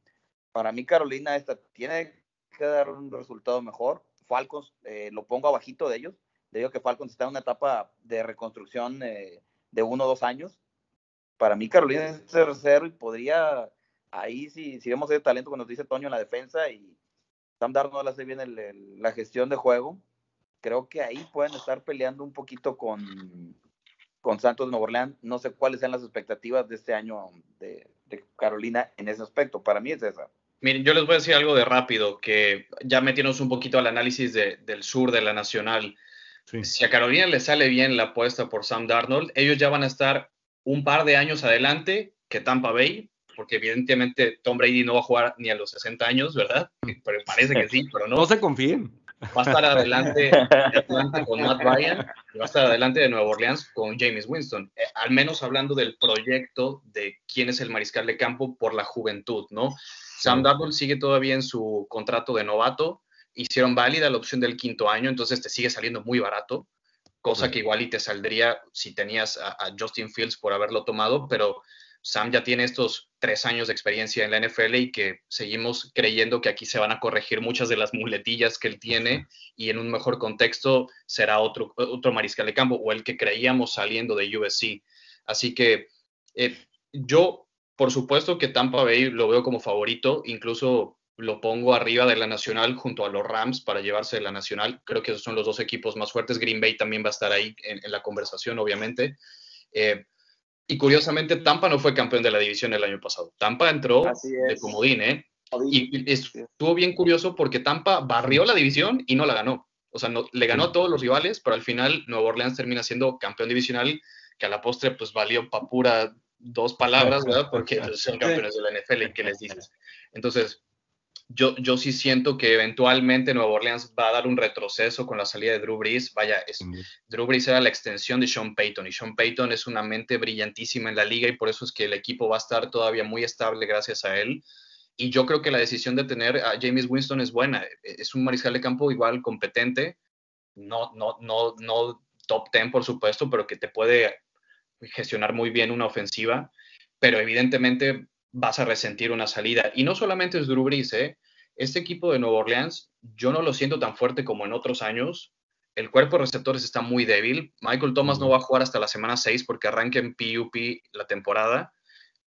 Para mí, Carolina esta tiene que dar un resultado mejor. Falcons, eh, lo pongo abajito de ellos. Digo que Falcons está en una etapa de reconstrucción eh, de uno o dos años. Para mí, Carolina es tercero y podría, ahí si, si vemos ese talento cuando nos dice Toño en la defensa y Sam Darnold hace bien la gestión de juego. Creo que ahí pueden estar peleando un poquito con, con Santos de Nuevo Orleans. No sé cuáles sean las expectativas de este año de, Carolina en ese aspecto. Para mí es esa. Miren, yo les voy a decir algo de rápido, que ya metiéndonos un poquito al análisis del sur de la Nacional. Si a Carolina le sale bien la apuesta por Sam Darnold, ellos ya van a estar un par de años adelante que Tampa Bay, porque evidentemente Tom Brady no va a jugar ni a los 60 años, ¿verdad? Pero parece que sí, pero no. No se confíen. Va a estar adelante de Atlanta con Matt Ryan y va a estar adelante de Nueva Orleans con James Winston. Eh, al menos hablando del proyecto de quién es el mariscal de campo por la juventud, ¿no? Sam Darnold sigue todavía en su contrato de novato. Hicieron válida la opción del quinto año, entonces te sigue saliendo muy barato, cosa que igual y te saldría si tenías a Justin Fields por haberlo tomado, pero Sam ya tiene estos tres años de experiencia en la NFL y que seguimos creyendo que aquí se van a corregir muchas de las muletillas que él tiene y en un mejor contexto será otro, otro mariscal de campo o el que creíamos saliendo de USC. Así que eh, yo, por supuesto que Tampa Bay lo veo como favorito, incluso lo pongo arriba de la Nacional junto a los Rams para llevarse la Nacional. Creo que esos son los dos equipos más fuertes. Green Bay también va a estar ahí en, la conversación, obviamente. Eh, y curiosamente, Tampa no fue campeón de la división el año pasado. Tampa entró de comodín, ¿eh? Y estuvo bien curioso porque Tampa barrió la división y no la ganó. O sea, no, le ganó a todos los rivales, pero al final Nueva Orleans termina siendo campeón divisional, que a la postre pues valió para pura dos palabras, ¿verdad? Porque son campeones de la NFL y qué les dices. Entonces, yo, yo sí siento que eventualmente Nueva Orleans va a dar un retroceso con la salida de Drew Brees. Vaya, es, Drew Brees era la extensión de Sean Payton y Sean Payton es una mente brillantísima en la liga y por eso es que el equipo va a estar todavía muy estable gracias a él. Y yo creo que la decisión de tener a James Winston es buena. Es un mariscal de campo igual competente, no, no, no, no top 10 por supuesto, pero que te puede gestionar muy bien una ofensiva. Pero evidentemente vas a resentir una salida. Y no solamente es Drew Brees, ¿eh? Este equipo de Nueva Orleans, yo no lo siento tan fuerte como en otros años. El cuerpo de receptores está muy débil. Michael Thomas no va a jugar hasta la semana 6 porque arranca en PUP la temporada.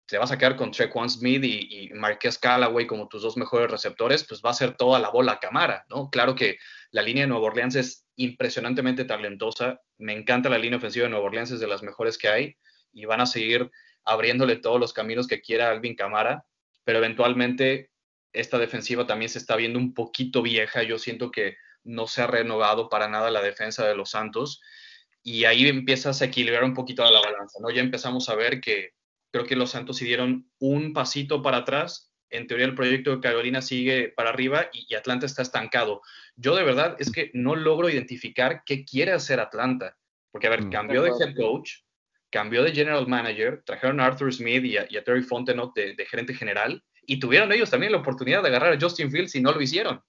Te vas a quedar con Trequan Smith y, y Marquez Callaway como tus dos mejores receptores, pues va a ser toda la bola a cámara, ¿no? Claro que la línea de Nueva Orleans es impresionantemente talentosa. Me encanta la línea ofensiva de Nueva Orleans, es de las mejores que hay y van a seguir abriéndole todos los caminos que quiera Alvin Camara, pero eventualmente esta defensiva también se está viendo un poquito vieja. Yo siento que no se ha renovado para nada la defensa de los Santos y ahí empiezas a equilibrar un poquito la balanza, ¿no? Ya empezamos a ver que creo que los Santos se dieron un pasito para atrás. En teoría el proyecto de Carolina sigue para arriba y, y Atlanta está estancado. Yo de verdad es que no logro identificar qué quiere hacer Atlanta, porque a ver, Mm. cambió de head coach, cambió de general manager, trajeron a Arthur Smith y a, Terry Fontenot de, gerente general y tuvieron ellos también la oportunidad de agarrar a Justin Fields y no lo hicieron.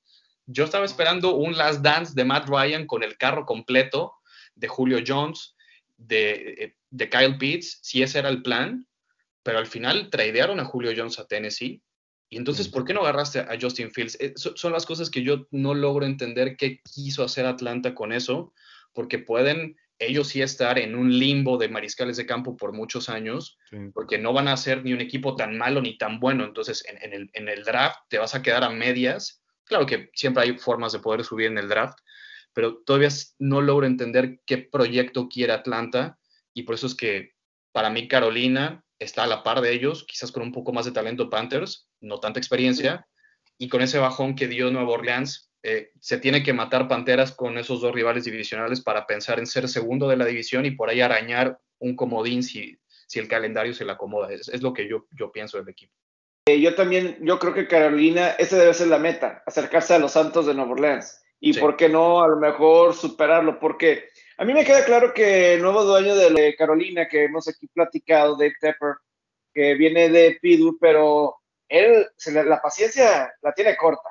Yo estaba esperando un last dance de Matt Ryan con el carro completo de Julio Jones, de, de Kyle Pitts, si ese era el plan, pero al final tradearon a Julio Jones a Tennessee. Y entonces, ¿por qué no agarraste a Justin Fields? Eh, so- son las cosas que yo no logro entender qué quiso hacer Atlanta con eso, porque pueden ellos sí estar en un limbo de mariscales de campo por muchos años, Sí. porque no van a ser ni un equipo tan malo ni tan bueno. Entonces, en, en el, en el draft te vas a quedar a medias. Claro que siempre hay formas de poder subir en el draft, pero todavía no logro entender qué proyecto quiere Atlanta y por eso es que para mí Carolina está a la par de ellos, quizás con un poco más de talento Panthers, no tanta experiencia, y con ese bajón que dio Nueva Orleans, eh, se tiene que matar Panteras con esos dos rivales divisionales para pensar en ser segundo de la división y por ahí arañar un comodín si, si el calendario se le acomoda. Es, es lo que yo, yo pienso del equipo. Eh, yo también, yo creo que Carolina, esa debe ser la meta, acercarse a los Santos de Nueva Orleans. Y Sí. por qué no, a lo mejor superarlo, porque a mí me queda claro que el nuevo dueño de Carolina, que hemos aquí platicado, Dave Tepper, que viene de Pidu, pero él, se le- la paciencia la tiene corta.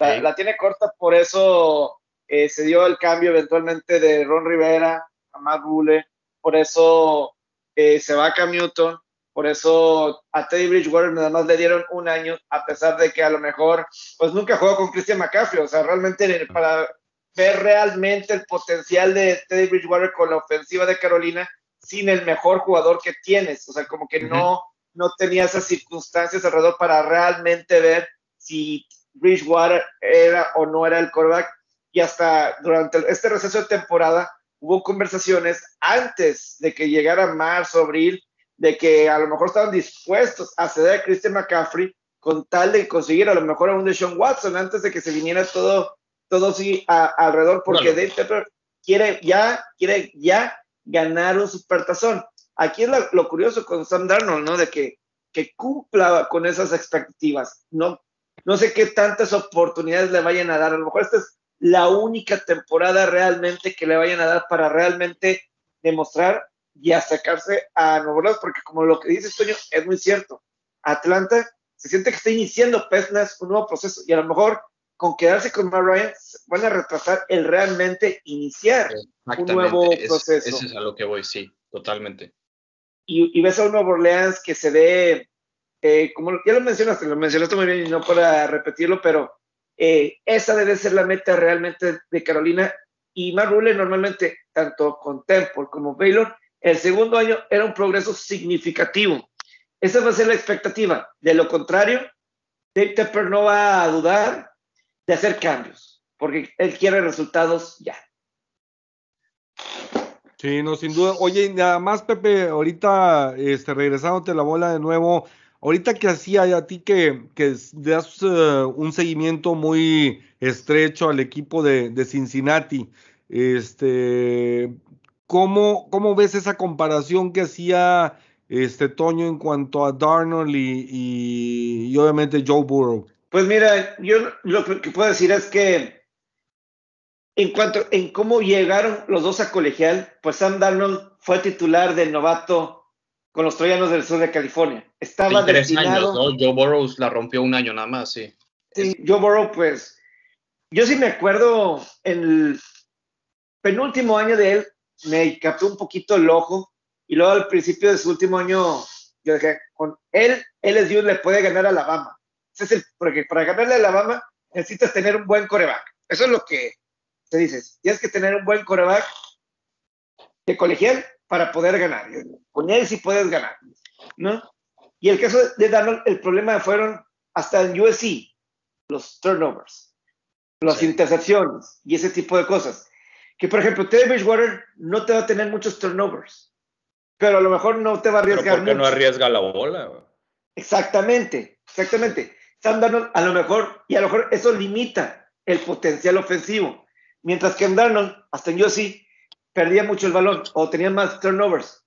La, Sí. la tiene corta, por eso eh, se dio el cambio eventualmente de Ron Rivera a Matt Rule, por eso eh, se va a Cam Newton, por eso a Teddy Bridgewater nada más le dieron un año, a pesar de que a lo mejor, pues nunca jugó con Christian McCaffrey. O sea, realmente para ver realmente el potencial de Teddy Bridgewater con la ofensiva de Carolina sin el mejor jugador que tienes. O sea, como que no, no tenía esas circunstancias alrededor para realmente ver si Bridgewater era o no era el quarterback. Y hasta durante este receso de temporada hubo conversaciones antes de que llegara marzo, abril, de que a lo mejor estaban dispuestos a ceder a Christian McCaffrey con tal de conseguir a lo mejor a un Deshaun Watson antes de que se viniera todo, todo así a- alrededor, porque. Dave Tepper quiere ya, quiere ya ganar un supertazón. Aquí es la- lo curioso con Sam Darnold, ¿no? De que, que cumpla con esas expectativas. No, no sé qué tantas oportunidades le vayan a dar. A lo mejor esta es la única temporada realmente que le vayan a dar para realmente demostrar y acercarse a Nuevo Orleans, porque como lo que dices, Toño, es muy cierto. Atlanta se siente que está iniciando Pesnas un nuevo proceso y a lo mejor con quedarse con Matt Ryan van a retrasar el realmente iniciar un nuevo Es- proceso. ese es a lo que voy, sí, totalmente. y, y ves a un Nuevo Orleans que se ve, eh, como ya lo mencionaste, lo mencionaste muy bien y no para repetirlo, pero eh, esa debe ser la meta realmente de Carolina. Y Matt normalmente, tanto con Temple como Baylor, el segundo año era un progreso significativo. Esa va a ser la expectativa. De lo contrario, Dave Tepper no va a dudar de hacer cambios, porque él quiere resultados ya. Sí, no, sin duda. Oye, nada más, Pepe, ahorita este, regresándote la bola de nuevo, ahorita que hacía a ti que, que das eh, un seguimiento muy estrecho al equipo de, de Cincinnati, este, ¿cómo, ¿cómo ves esa comparación que hacía este Toño en cuanto a Darnold y, y, y obviamente Joe Burrow? Pues mira, yo lo que puedo decir es que en cuanto en cómo llegaron los dos a colegial, pues Sam Darnold fue titular del novato con los Troyanos del sur de California. Estaba tres destinado. años, ¿no? Joe Burrows la rompió un año nada más, sí. Sí, Joe Burrow, pues, yo sí me acuerdo en el penúltimo año de él, me captó un poquito el ojo, y luego al principio de su último año, yo dije, con él, LSU le puede ganar a Alabama. Ese es el, porque para ganarle a Alabama necesitas tener un buen coreback. Eso es lo que se dice. Tienes que tener un buen coreback de colegial para poder ganar. Con él sí puedes ganar, ¿no? Y el caso de Darnold, el problema fueron hasta en USC, los turnovers, las Sí. intercepciones y ese tipo de cosas. Que, por ejemplo, Teddy Bridgewater no te va a tener muchos turnovers, pero a lo mejor no te va a arriesgar ¿Por qué no arriesga la bola? Exactamente, exactamente. Sam Darnold a lo mejor, y a lo mejor eso limita el potencial ofensivo. Mientras que en Darnold, hasta en sí, perdía mucho el balón o tenía más turnovers.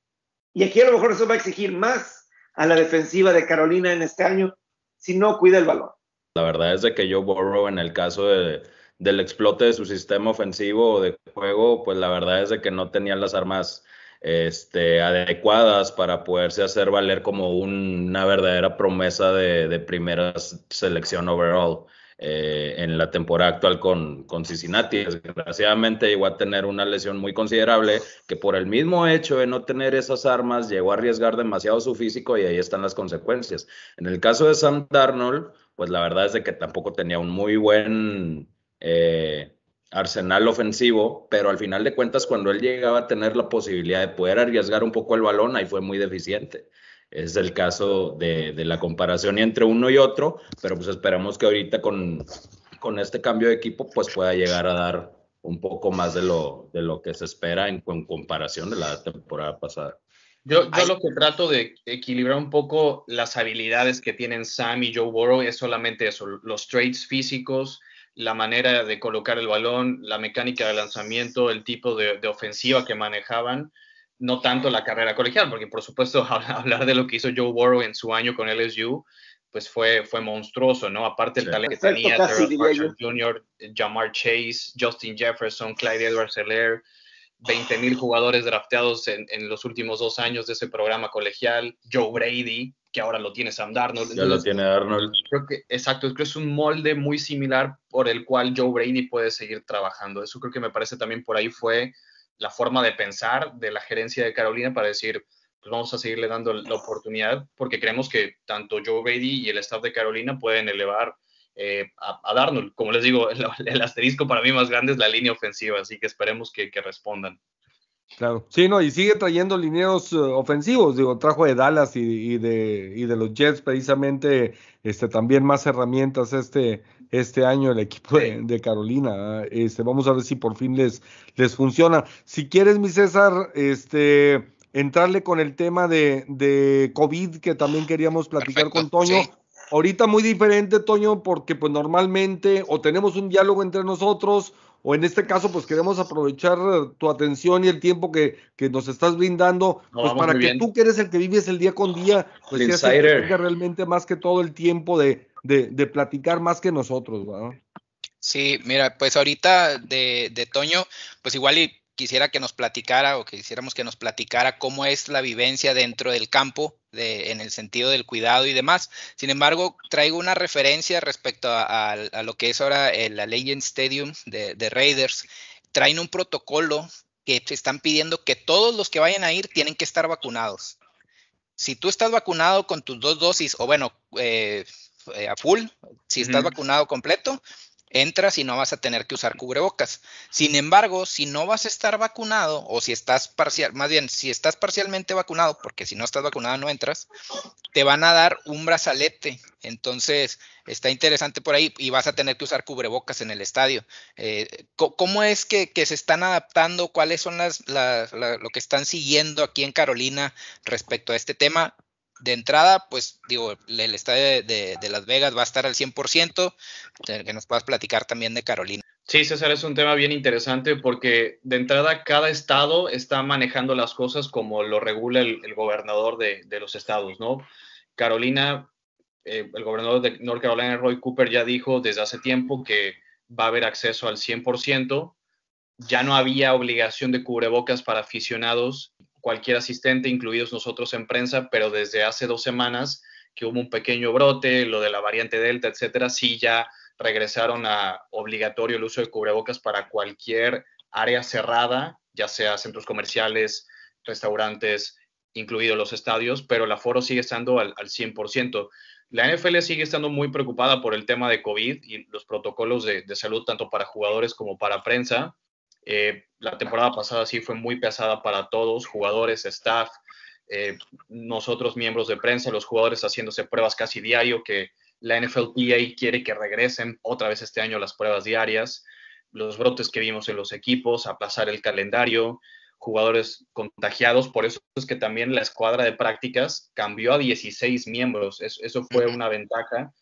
Y aquí a lo mejor eso va a exigir más a la defensiva de Carolina en este año si no cuida el balón. La verdad es de que Joe Burrow en el caso de, del explote de su sistema ofensivo o de juego, pues la verdad es de que no tenía las armas este, adecuadas para poderse hacer valer como una verdadera promesa de, de primera selección overall. Eh, en la temporada actual con, Cincinnati. Desgraciadamente llegó a tener una lesión muy considerable que por el mismo hecho de no tener esas armas llegó a arriesgar demasiado su físico y ahí están las consecuencias. En el caso de Sam Darnold, pues la verdad es de que tampoco tenía un muy buen eh, arsenal ofensivo, pero al final de cuentas cuando él llegaba a tener la posibilidad de poder arriesgar un poco el balón, ahí fue muy deficiente. Es el caso de, la comparación entre uno y otro, pero pues esperamos que ahorita con, con este cambio de equipo pues pueda llegar a dar un poco más de lo, de lo que se espera en, comparación de la temporada pasada. Yo, yo lo que trato de equilibrar un poco las habilidades que tienen Sam y Joe Burrow es solamente eso, los traits físicos, la manera de colocar el balón, la mecánica de lanzamiento, el tipo de, de ofensiva que manejaban no tanto la carrera colegial, porque por supuesto hablar de lo que hizo Joe Burrow en su año con LSU, pues fue, fue monstruoso, ¿no? Aparte el talento que tenía Terrell Marshall Jr., Jamar Chase, Justin Jefferson, Clyde edwards helaire 20 mil jugadores drafteados en, en, los últimos dos años de ese programa colegial, Joe Brady, que ahora lo tiene Sam Darnold. Ya lo tiene Darnold. Creo que, exacto, creo que es un molde muy similar por el cual Joe Brady puede seguir trabajando. Eso creo que me parece también por ahí fue la forma de pensar de la gerencia de Carolina para decir, pues vamos a seguirle dando la oportunidad porque creemos que tanto Joe Brady y el staff de Carolina pueden elevar eh, a, a, Darnold. Como les digo, el, asterisco para mí más grande es la línea ofensiva, así que esperemos que, respondan. Claro, sí, no, y sigue trayendo lineos eh, ofensivos, digo, trajo de Dallas y, de, y de los Jets precisamente este, también más herramientas este, este año el equipo de, Carolina. Este, vamos a ver si por fin les, les funciona. Si quieres, mi César, este, entrarle con el tema de, de COVID que también queríamos platicar con Toño. Ahorita muy diferente, Toño, porque pues normalmente o tenemos un diálogo entre nosotros o en este caso pues queremos aprovechar tu atención y el tiempo que, que nos estás brindando pues para que tú que eres el que vives el día con día, pues seas el que realmente más que todo el tiempo de, de, platicar más que nosotros, ¿verdad? Sí, mira, pues ahorita de, de Toño, pues igual y quisiera que nos platicara o que quisiéramos que nos platicara cómo es la vivencia dentro del campo de, en el sentido del cuidado y demás. Sin embargo, traigo una referencia respecto a, lo que es ahora la Legend Stadium de, de, Raiders. Traen un protocolo que te están pidiendo que todos los que vayan a ir tienen que estar vacunados. Si tú estás vacunado con tus dos dosis, o bueno, eh, eh, a full, si estás vacunado completo, entras y no vas a tener que usar cubrebocas. Sin embargo, si no vas a estar vacunado o si estás parcial, más bien, si estás parcialmente vacunado, porque si no estás vacunado no entras, te van a dar un brazalete. Entonces, está interesante por ahí y vas a tener que usar cubrebocas en el estadio. Eh, ¿Cómo es que, se están adaptando? ¿Cuáles son las, lo que están siguiendo aquí en Carolina respecto a este tema? De entrada, pues digo, el estadio de, Las Vegas va a estar al 100%, que nos puedas platicar también de Carolina. Sí, César, es un tema bien interesante porque de entrada cada estado está manejando las cosas como lo regula el, gobernador de, los estados, ¿no? Carolina, eh, el gobernador de North Carolina, Roy Cooper, ya dijo desde hace tiempo que va a haber acceso al 100%, ya no había obligación de cubrebocas para aficionados cualquier asistente, incluidos nosotros en prensa, pero desde hace dos semanas que hubo un pequeño brote, lo de la variante Delta, etcétera, sí ya regresaron a obligatorio el uso de cubrebocas para cualquier área cerrada, ya sea centros comerciales, restaurantes, incluidos los estadios, pero el aforo sigue estando al, 100%. La NFL sigue estando muy preocupada por el tema de COVID y los protocolos de salud tanto para jugadores como para prensa. Eh, la temporada pasada sí fue muy pesada para todos, jugadores, staff, eh, nosotros miembros de prensa, los jugadores haciéndose pruebas casi diario, que la NFLPA quiere que regresen otra vez este año las pruebas diarias, los brotes que vimos en los equipos, aplazar el calendario, jugadores contagiados, por eso es que también la escuadra de prácticas cambió a 16 miembros, eso, fue una ventaja,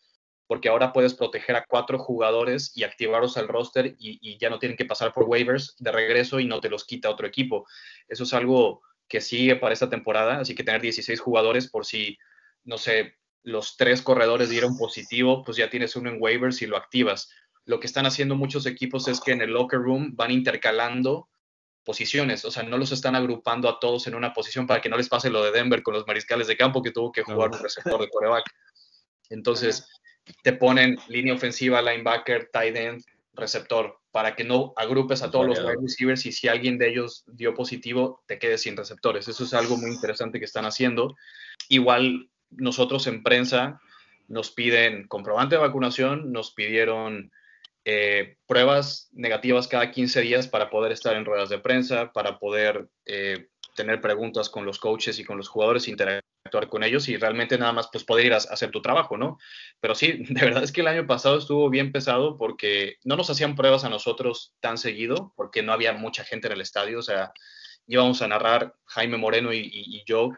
porque ahora puedes proteger a cuatro jugadores y activarlos al roster y, ya no tienen que pasar por waivers de regreso y no te los quita otro equipo. Eso es algo que sigue para esta temporada, así que tener 16 jugadores por si, no sé, los tres corredores dieron positivo, pues ya tienes uno en waivers y lo activas. Lo que están haciendo muchos equipos es que en el locker room van intercalando posiciones, o sea, no los están agrupando a todos en una posición para que no les pase lo de Denver con los mariscales de campo que tuvo que jugar un receptor de coreback. Entonces, te ponen línea ofensiva, linebacker, tight end, receptor, para que no agrupes a todos los wide receivers y si alguien de ellos dio positivo, te quedes sin receptores. Eso es algo muy interesante que están haciendo. Igual nosotros en prensa nos piden comprobante de vacunación, nos pidieron eh, pruebas negativas cada 15 días para poder estar en ruedas de prensa, para poder eh, tener preguntas con los coaches y con los jugadores, interactuar con ellos y realmente nada más pues poder ir a, hacer tu trabajo, ¿no? Pero sí, de verdad es que el año pasado estuvo bien pesado porque no nos hacían pruebas a nosotros tan seguido, porque no había mucha gente en el estadio, o sea, íbamos a narrar Jaime Moreno y, y yo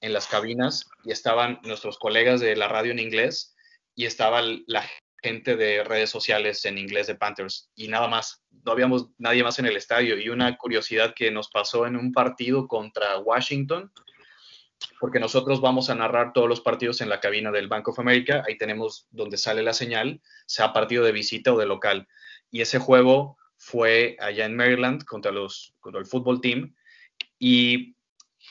en las cabinas y estaban nuestros colegas de la radio en inglés y estaba la gente de redes sociales en inglés de Panthers y nada más. No habíamos nadie más en el estadio. Y una curiosidad que nos pasó en un partido contra Washington, porque nosotros vamos a narrar todos los partidos en la cabina del Bank of America. Ahí tenemos donde sale la señal, sea partido de visita o de local. Y ese juego fue allá en Maryland contra, los, contra el fútbol team. Y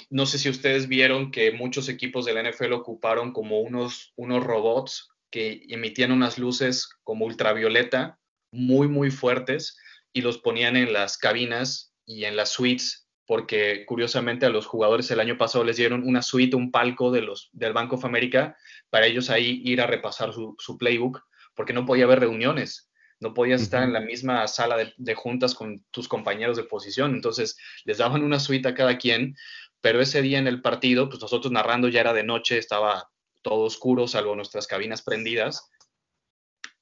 no sé si ustedes vieron que muchos equipos de la NFL ocuparon como unos, unos robots que emitían unas luces como ultravioleta muy, muy fuertes y los ponían en las cabinas y en las suites, porque curiosamente a los jugadores el año pasado les dieron una suite, un palco de los, del Bank of America para ellos ahí ir a repasar su, playbook, porque no podía haber reuniones, no podías estar en la misma sala de, de, juntas con tus compañeros de posición, entonces les daban una suite a cada quien, pero ese día en el partido, pues nosotros narrando ya era de noche, estaba todo oscuro, salvo nuestras cabinas prendidas.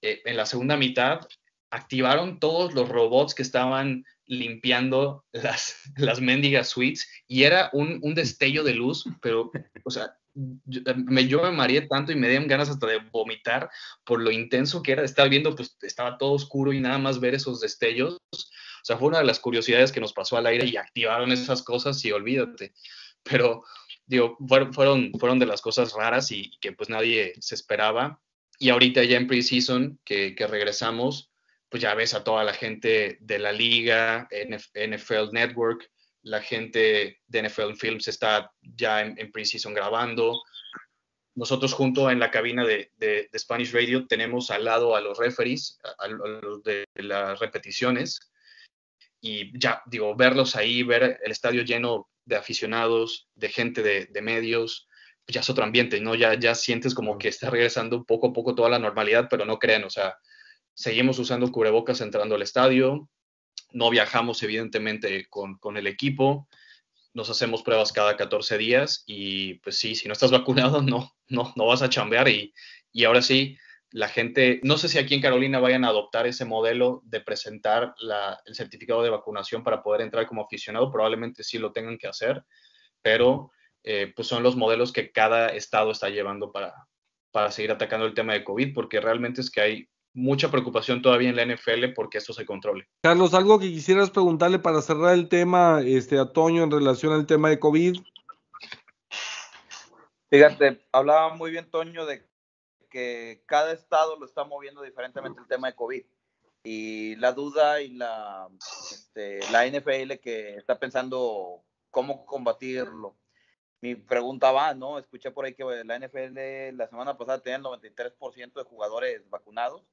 Eh, en la segunda mitad activaron todos los robots que estaban limpiando las, las mendigas suites y era un, un destello de luz, pero, o sea, yo me, yo me mareé tanto y me dieron ganas hasta de vomitar por lo intenso que era. Estaba viendo, pues estaba todo oscuro y nada más ver esos destellos. O sea, fue una de las curiosidades que nos pasó al aire y activaron esas cosas y olvídate. Pero digo, fueron, fueron de las cosas raras y que pues nadie se esperaba. Y ahorita ya en preseason que regresamos, pues ya ves a toda la gente de la liga, NFL Network, la gente de NFL Films está ya en, en preseason grabando. Nosotros junto en la cabina de, de, Spanish Radio tenemos al lado a los referees, a, los de las repeticiones, y ya digo, verlos ahí, ver el estadio lleno de aficionados, de gente de, medios, ya es otro ambiente, ¿no? Ya, ya sientes como que está regresando poco a poco toda la normalidad, pero no crean, o sea, seguimos usando cubrebocas entrando al estadio, no viajamos evidentemente con, el equipo, nos hacemos pruebas cada 14 días y pues sí, si no estás vacunado, no, no, no vas a chambear. Y, y ahora sí, la gente, no sé si aquí en Carolina vayan a adoptar ese modelo de presentar el certificado de vacunación para poder entrar como aficionado, probablemente sí lo tengan que hacer, pero eh, pues son los modelos que cada estado está llevando para, para seguir atacando el tema de COVID, porque realmente es que hay mucha preocupación todavía en la NFL porque esto se controle. Carlos, algo que quisieras preguntarle para cerrar el tema este, a Toño en relación al tema de COVID. Fíjate, hablaba muy bien Toño de que cada estado lo está moviendo diferentemente el tema de COVID. Y la duda y la, este, la NFL que está pensando cómo combatirlo. Mi pregunta va, ¿no? Escuché por ahí que la NFL la semana pasada tenía el 93% de jugadores vacunados.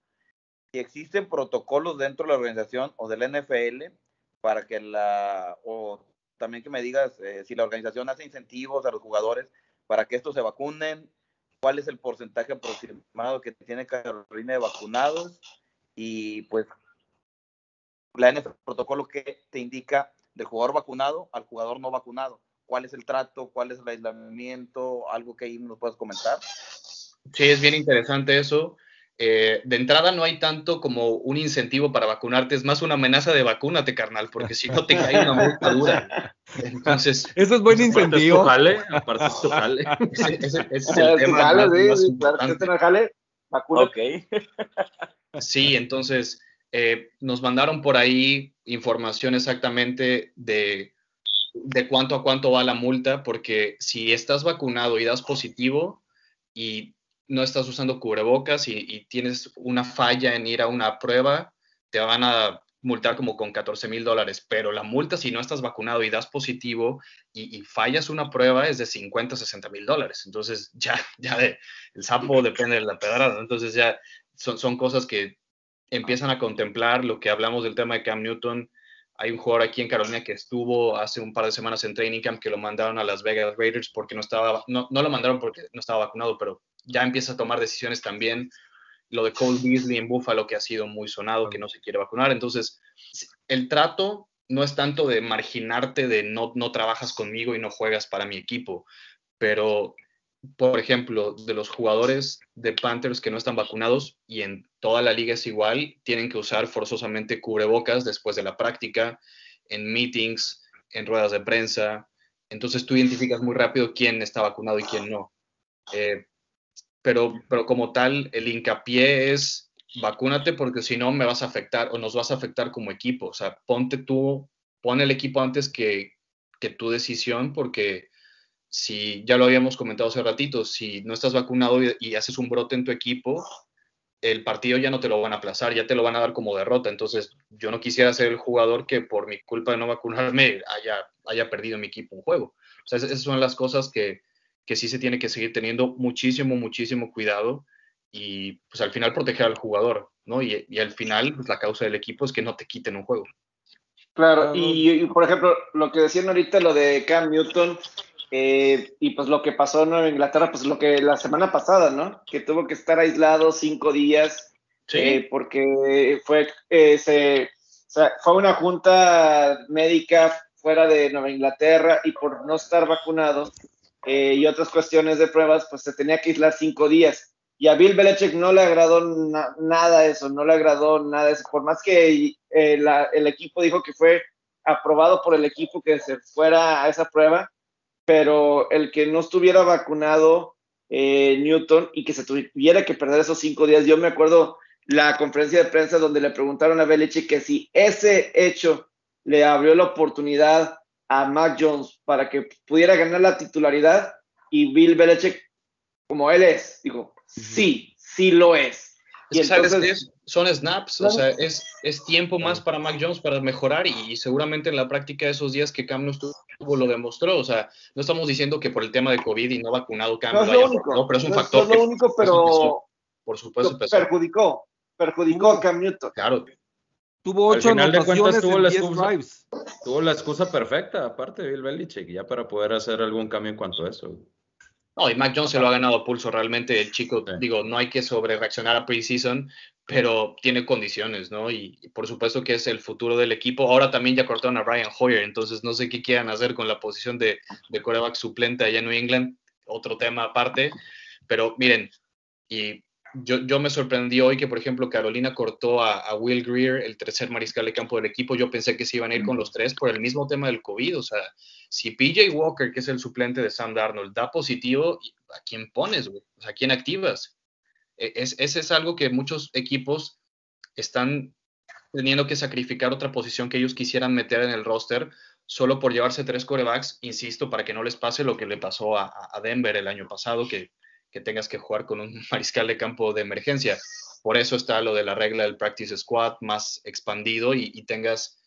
¿Y existen protocolos dentro de la organización o del NFL para que la, o también que me digas eh, si la organización hace incentivos a los jugadores para que estos se vacunen cuál es el porcentaje aproximado que tiene Carolina de vacunados y pues la NFL protocolo que te indica del jugador vacunado al jugador no vacunado. ¿Cuál es el trato? ¿Cuál es el aislamiento? ¿Algo que ahí nos puedas comentar? Sí, es bien interesante eso. Eh, de entrada no hay tanto como un incentivo para vacunarte, es más una amenaza de vacúnate, carnal, porque si no te cae una multa dura. Entonces, eso es buen incentivo. Jale, aparte es tu jale. Ese, ese, ese es el tema jale, más, sí, más importante. Claro, jale, vacuna. Ok. Sí, entonces eh, nos mandaron por ahí información exactamente de, de cuánto a cuánto va la multa, porque si estás vacunado y das positivo y no estás usando cubrebocas y, tienes una falla en ir a una prueba, te van a multar como con 14 mil dólares, pero la multa si no estás vacunado y das positivo y, fallas una prueba es de 50, 60 mil dólares. Entonces ya, ya de, el sapo depende de la pedrada. Entonces ya son, son cosas que empiezan a contemplar lo que hablamos del tema de Cam Newton. Hay un jugador aquí en Carolina que estuvo hace un par de semanas en training camp que lo mandaron a Las Vegas Raiders porque no estaba, no, no lo mandaron porque no estaba vacunado, pero ya empieza a tomar decisiones también. Lo de Cole Beasley en Buffalo, que ha sido muy sonado, que no se quiere vacunar. Entonces, el trato no es tanto de marginarte de no, no trabajas conmigo y no juegas para mi equipo, pero, por ejemplo, de los jugadores de Panthers que no están vacunados y en toda la liga es igual, tienen que usar forzosamente cubrebocas después de la práctica, en meetings, en ruedas de prensa. Entonces tú identificas muy rápido quién está vacunado y quién no. Eh, pero, pero como tal, el hincapié es vacúnate porque si no me vas a afectar o nos vas a afectar como equipo. O sea, ponte tú, pon el equipo antes que, que tu decisión porque si ya lo habíamos comentado hace ratito, si no estás vacunado y, haces un brote en tu equipo, el partido ya no te lo van a aplazar, ya te lo van a dar como derrota. Entonces, yo no quisiera ser el jugador que por mi culpa de no vacunarme haya, haya perdido mi equipo un juego. O sea, esas son las cosas que, que sí se tiene que seguir teniendo muchísimo, muchísimo cuidado y pues al final proteger al jugador, ¿no? Y, y al final pues, la causa del equipo es que no te quiten un juego. Claro, y, por ejemplo, lo que decían ahorita, lo de Cam Newton, eh, y pues lo que pasó en Inglaterra, pues lo que la semana pasada, ¿no? Que tuvo que estar aislado cinco días, ¿Sí? eh, porque fue, eh, se, o sea, fue una junta médica fuera de Nueva Inglaterra y por no estar vacunado, eh, y otras cuestiones de pruebas, pues se tenía que aislar cinco días. Y a Bill Belichick no le agradó nada eso, no le agradó nada eso. Por más que eh, la, el equipo dijo que fue aprobado por el equipo que se fuera a esa prueba, pero el que no estuviera vacunado eh, Newton y que se tuviera que perder esos cinco días, yo me acuerdo la conferencia de prensa donde le preguntaron a Belichick que si ese hecho le abrió la oportunidad a Mac Jones para que pudiera ganar la titularidad y Bill Belichick, como él es, dijo, sí, sí lo es. Y entonces, Son snaps, o sea, es, es tiempo más para Mac Jones para mejorar y, seguramente en la práctica de esos días que Cam no estuvo lo demostró, o sea, no estamos diciendo que por el tema de COVID y no vacunado Cam no, es lo único, no, pero es un factor. No es lo único, pero por supuesto, perjudicó, perjudicó a Cam Newton. Claro, Tuvo ocho anotaciones tuvo en la excusa, drives. Tuvo la excusa perfecta, aparte de Bill Belichick, ya para poder hacer algún cambio en cuanto a eso. No, y Mac Jones se lo ha ganado pulso realmente. El chico, sí. digo, no hay que sobre reaccionar a preseason, pero tiene condiciones, ¿no? Y, y, por supuesto que es el futuro del equipo. Ahora también ya cortaron a Brian Hoyer, entonces no sé qué quieran hacer con la posición de, de coreback suplente allá en New England. Otro tema aparte. Pero miren, y yo, yo, me sorprendí hoy que, por ejemplo, Carolina cortó a, a, Will Greer, el tercer mariscal de campo del equipo. Yo pensé que se iban a ir con los tres por el mismo tema del COVID. O sea, si PJ Walker, que es el suplente de Sam Darnold, da positivo, ¿a quién pones, güey? O sea, ¿a quién activas? E, es, ese es algo que muchos equipos están teniendo que sacrificar otra posición que ellos quisieran meter en el roster solo por llevarse tres corebacks, insisto, para que no les pase lo que le pasó a, a Denver el año pasado, que que tengas que jugar con un mariscal de campo de emergencia. Por eso está lo de la regla del practice squad más expandido y, y tengas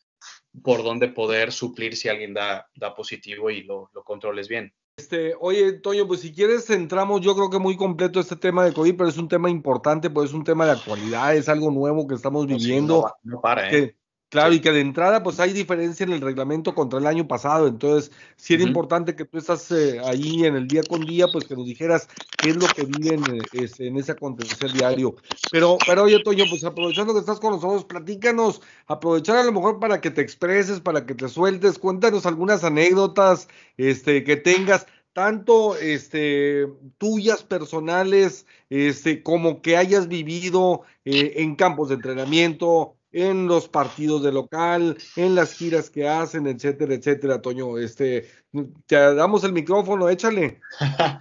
por dónde poder suplir si alguien da, da positivo y lo, lo, controles bien. Este, oye, Toño, pues si quieres entramos, yo creo que muy completo este tema de COVID, pero es un tema importante, pues es un tema de actualidad, es algo nuevo que estamos viviendo. No, no para, ¿eh? Que, Claro, sí. y que de entrada pues hay diferencia en el reglamento contra el año pasado, entonces sí era uh -huh. importante que tú estás eh, ahí en el día con día, pues que nos dijeras qué es lo que viven eh, es, en ese acontecer diario. Pero, pero oye Toño, pues aprovechando que estás con nosotros, platícanos, aprovechar a lo mejor para que te expreses, para que te sueltes, cuéntanos algunas anécdotas este, que tengas, tanto este, tuyas personales, este, como que hayas vivido eh, en campos de entrenamiento, en los partidos de local, en las giras que hacen, etcétera, etcétera, Toño. Este, te damos el micrófono, échale.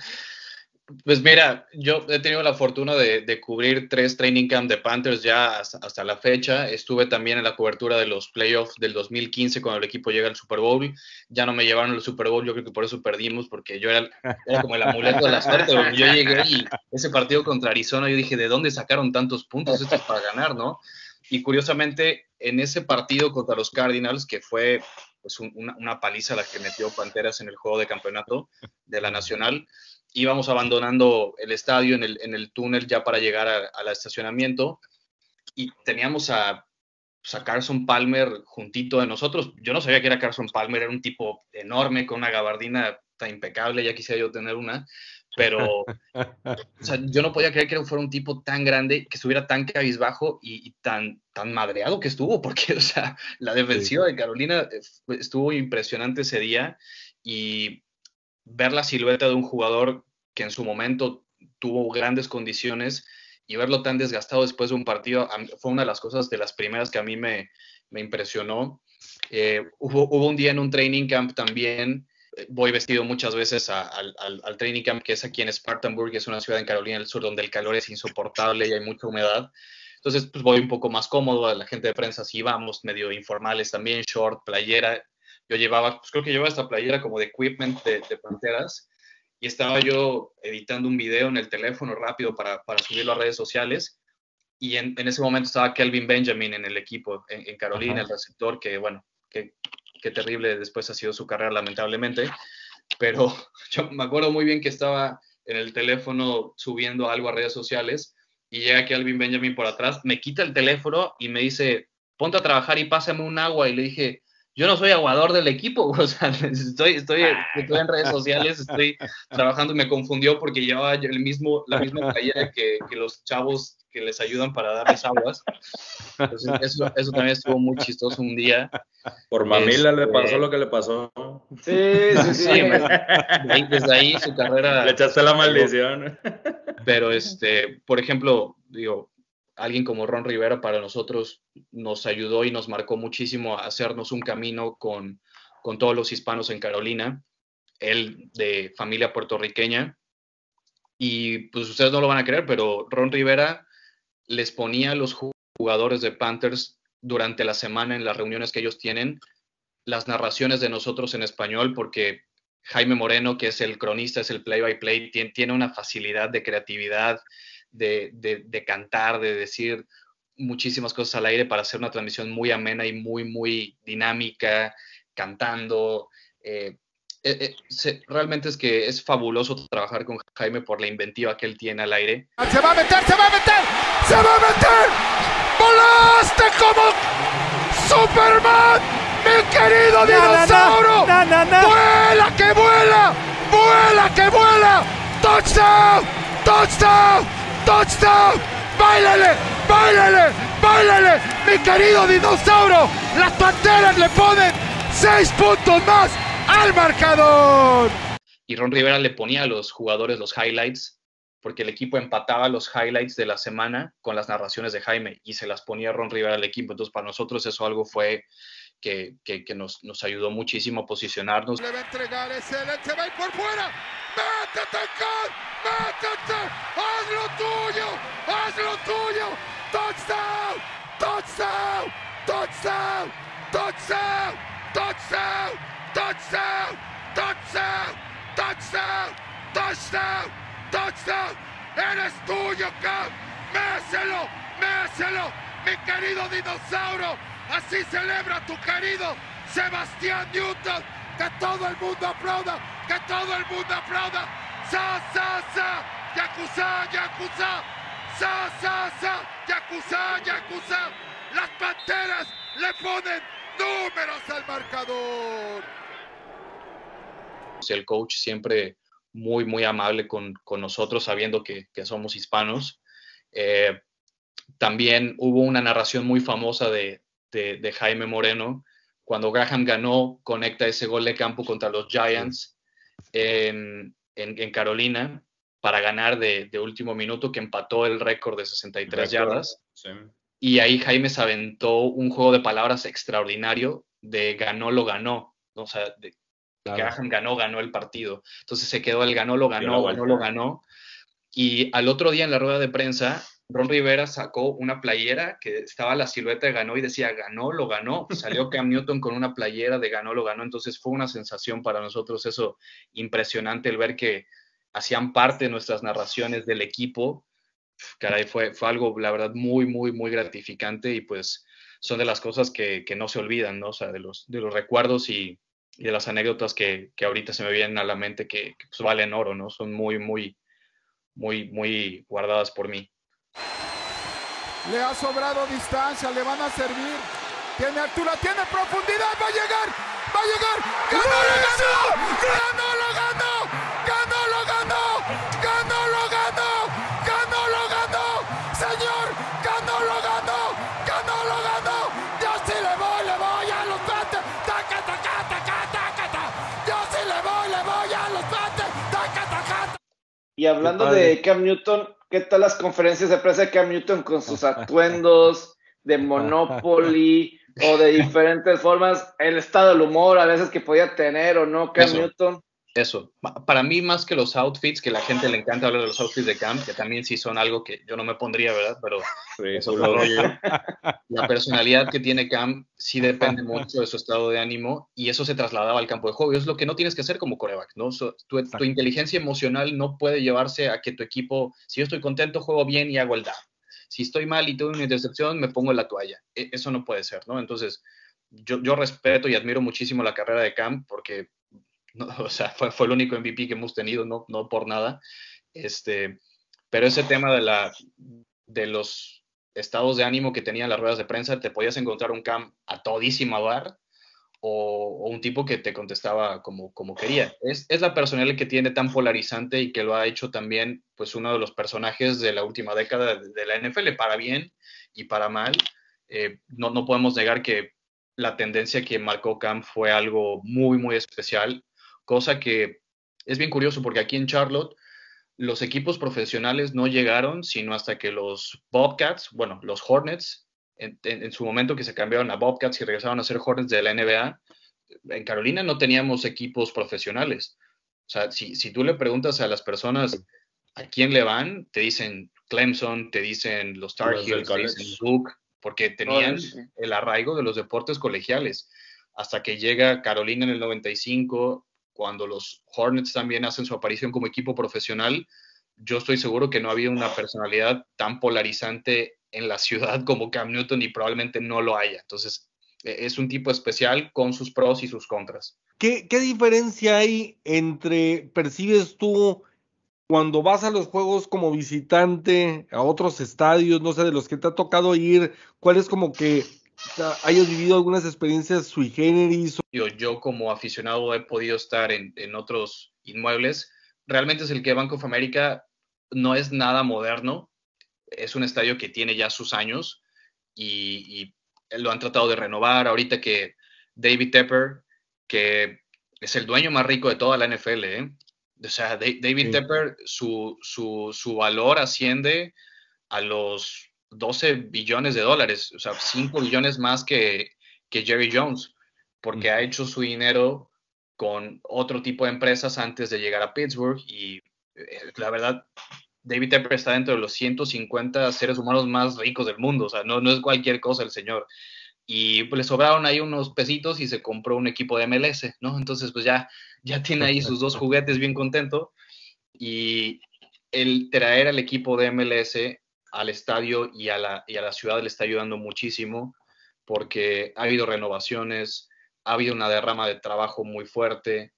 Pues mira, yo he tenido la fortuna de, cubrir tres training camp de Panthers ya hasta, la fecha. Estuve también en la cobertura de los playoffs del 2015 cuando el equipo llega al Super Bowl. Ya no me llevaron al Super Bowl, yo creo que por eso perdimos, porque yo era, como el amuleto de la suerte. Yo llegué y ese partido contra Arizona, yo dije, ¿de dónde sacaron tantos puntos? Esto es para ganar, ¿no? Y curiosamente, en ese partido contra los Cardinals, que fue pues, una, una paliza la que metió Panteras en el juego de campeonato de la Nacional, íbamos abandonando el estadio en el, en el túnel ya para llegar al estacionamiento y teníamos a, pues, a, Carson Palmer juntito de nosotros. Yo no sabía que era Carson Palmer, era un tipo enorme con una gabardina tan impecable, ya quisiera yo tener una, pero o sea, yo no podía creer que fuera un tipo tan grande, que estuviera tan cabizbajo y, y tan, tan madreado que estuvo, porque o sea, la defensiva de Carolina eh, estuvo impresionante ese día y ver la silueta de un jugador que en su momento tuvo grandes condiciones y verlo tan desgastado después de un partido fue una de las cosas de las primeras que a mí me, impresionó. Eh, hubo, un día en un training camp también, voy vestido muchas veces al, training camp que es aquí en Spartanburg, que es una ciudad en Carolina del Sur donde el calor es insoportable y hay mucha humedad. Entonces, pues voy un poco más cómodo, la gente de prensa sí vamos, medio informales también, short, playera, yo llevaba, pues creo que llevaba esta playera como de equipment de, Panteras y estaba yo editando un video en el teléfono rápido para, para subirlo a redes sociales y en, en, ese momento estaba Kelvin Benjamin en el equipo en, Carolina, el receptor, que bueno, qué terrible después ha sido su carrera lamentablemente, pero yo me acuerdo muy bien que estaba en el teléfono subiendo algo a redes sociales y llega Kelvin Benjamin por atrás, me quita el teléfono y me dice, ponte a trabajar y pásame un agua y le dije, yo no soy aguador del equipo, o sea, estoy, estoy, estoy en redes sociales, estoy trabajando y me confundió porque llevaba el mismo, la misma playera que, que los chavos que les ayudan para darles aguas. Entonces, eso, eso, también estuvo muy chistoso un día. Por mamila le este, pasó lo que le pasó. Sí, sí, sí. desde ahí su carrera. Le echaste la maldición. Pero, este, por ejemplo, digo, alguien como Ron Rivera para nosotros nos ayudó y nos marcó muchísimo a hacernos un camino con, con todos los hispanos en Carolina, él de familia puertorriqueña. Y pues ustedes no lo van a creer, pero Ron Rivera les ponía a los jugadores de Panthers durante la semana en las reuniones que ellos tienen las narraciones de nosotros en español porque Jaime Moreno, que es el cronista, es el play-by-play, tiene, tiene una facilidad de creatividad, de, cantar, de decir muchísimas cosas al aire para hacer una transmisión muy amena y muy, muy dinámica, cantando. Eh, eh, eh, realmente es que es fabuloso trabajar con Jaime por la inventiva que él tiene al aire. Se va a meter, se va a meter, se va a meter. ¡Volaste como Superman! ¡Mi querido dinosaurio! ¡Vuela que vuela! ¡Vuela que vuela! ¡Touchdown! ¡Touchdown! touchdown. ¡Báilale! ¡Báilale! ¡Báilale! ¡Mi querido dinosaurio! Las panteras le ponen seis puntos más al marcador. Y Ron Rivera le ponía a los jugadores los highlights porque el equipo empataba los highlights de la semana con las narraciones de Jaime y se las ponía Ron Rivera al equipo. Entonces, para nosotros eso algo fue que, que, que nos, nos, ayudó muchísimo a posicionarnos. Le va a entregar ese, se va por fuera. ¡Métete, Car! ¡Métete! ¡Haz lo tuyo! ¡Haz lo tuyo! ¡Touchdown! ¡Touchdown! ¡Touchdown! ¡Touchdown! ¡Touchdown! ¡Touchdown! ¡Touchdown! ¡Touchdown! ¡Touchdown! ¡Touchdown! ¡Eres tuyo, Cam! ¡Méselo! ¡Méselo! ¡Mi querido dinosaurio! Así celebra tu querido Sebastián Newton. Que todo el mundo aplauda. Que todo el mundo aplauda. Sa, sa, sa. Yakuza, Yakuza. Sa, sa, sa. Yakuza, Yakuza. Las panteras le ponen números al marcador. El coach siempre muy, muy amable con, con nosotros, sabiendo que, que somos hispanos. Eh, también hubo una narración muy famosa de, de, Jaime Moreno. Cuando Graham ganó, conecta ese gol de campo contra los Giants. en, en, Carolina para ganar de, de, último minuto, que empató el récord de 63 yardas. Y ahí Jaime se aventó un juego de palabras extraordinario de ganó, lo ganó. O sea, de, Graham ganó, ganó el partido. Entonces se quedó el ganó, lo ganó, ganó, lo ganó. Y al otro día en la rueda de prensa, Ron Rivera sacó una playera que estaba la silueta de ganó y decía ganó, lo ganó. Salió Cam Newton con una playera de ganó, lo ganó. Entonces fue una sensación para nosotros eso impresionante el ver que hacían parte de nuestras narraciones del equipo. Caray, fue, fue algo, la verdad, muy, muy, muy gratificante y pues son de las cosas que, que no se olvidan, ¿no? O sea, de los, de los recuerdos y, y de las anécdotas que, que, ahorita se me vienen a la mente que, pues valen oro, ¿no? Son muy, muy, muy, muy guardadas por mí. Le ha sobrado distancia, le van a servir. Tiene altura, tiene profundidad, va a llegar, va a llegar. ¡Ganó, ganó! ¡Ganó, lo ganó! Y hablando de Cam Newton, ¿Qué tal las conferencias de prensa de Cam Newton con sus atuendos de Monopoly o de diferentes formas? El estado del humor a veces que podía tener o no Cam Newton. Eso, para mí más que los outfits, que la gente le encanta hablar de los outfits de Cam, que también sí son algo que yo no me pondría, ¿verdad? Pero eso La personalidad que tiene Cam sí depende mucho de su estado de ánimo y eso se trasladaba al campo de juego. Es lo que no tienes que hacer como coreback, ¿no? tu, inteligencia emocional no puede llevarse a que tu equipo, si yo estoy contento, juego bien y hago el down. Si estoy mal y tengo una intercepción, me pongo en la toalla. E, eso no puede ser, ¿no? Entonces, yo, yo respeto y admiro muchísimo la carrera de Cam porque o sea, fue, fue, el único MVP que hemos tenido, no, no por nada. Este, pero ese tema de, la, de los estados de ánimo que tenían las ruedas de prensa, te podías encontrar un Cam a todísima bar o, un tipo que te contestaba como, como quería. Es, es, la personalidad que tiene tan polarizante y que lo ha hecho también pues uno de los personajes de la última década de, la NFL, para bien y para mal. Eh, no, no podemos negar que la tendencia que marcó Cam fue algo muy, muy especial cosa que es bien curioso porque aquí en Charlotte los equipos profesionales no llegaron sino hasta que los Bobcats, bueno, los Hornets, en, su momento que se cambiaron a Bobcats y regresaron a ser Hornets de la NBA, en Carolina no teníamos equipos profesionales. O sea, si, si tú le preguntas a las personas a quién le van, te dicen Clemson, te dicen los Tar Heels, te dicen Duke, porque tenían el arraigo de los deportes colegiales. Hasta que llega Carolina en el 95, cuando los Hornets también hacen su aparición como equipo profesional, yo estoy seguro que no había una personalidad tan polarizante en la ciudad como Cam Newton y probablemente no lo haya. Entonces, e, es un tipo especial con sus pros y sus contras. ¿Qué, qué diferencia hay entre, percibes tú, cuando vas a los juegos como visitante a otros estadios, no sé, de los que te ha tocado ir, cuál es como que hayas vivido algunas experiencias sui generis. Yo, yo como aficionado he podido estar en, en, otros inmuebles. Realmente es el que Bank of America no es nada moderno. Es un estadio que tiene ya sus años y, y lo han tratado de renovar. Ahorita que David Tepper, que es el dueño más rico de toda la NFL, ¿eh? o sea, David Tepper, su, su, su valor asciende a los 12 billones de dólares, o sea, 5 billones más que, que Jerry Jones, porque ha hecho su dinero con otro tipo de empresas antes de llegar a Pittsburgh y eh, la verdad, David Tepper está dentro de los 150 seres humanos más ricos del mundo, o sea, no, no es cualquier cosa el señor. Y pues le sobraron ahí unos pesitos y se compró un equipo de MLS, ¿no? Entonces, pues ya, ya tiene ahí sus dos juguetes bien contento. Y el traer al equipo de MLS al estadio y a, la, y a la ciudad le está ayudando muchísimo porque ha habido renovaciones, ha habido una derrama de trabajo muy fuerte,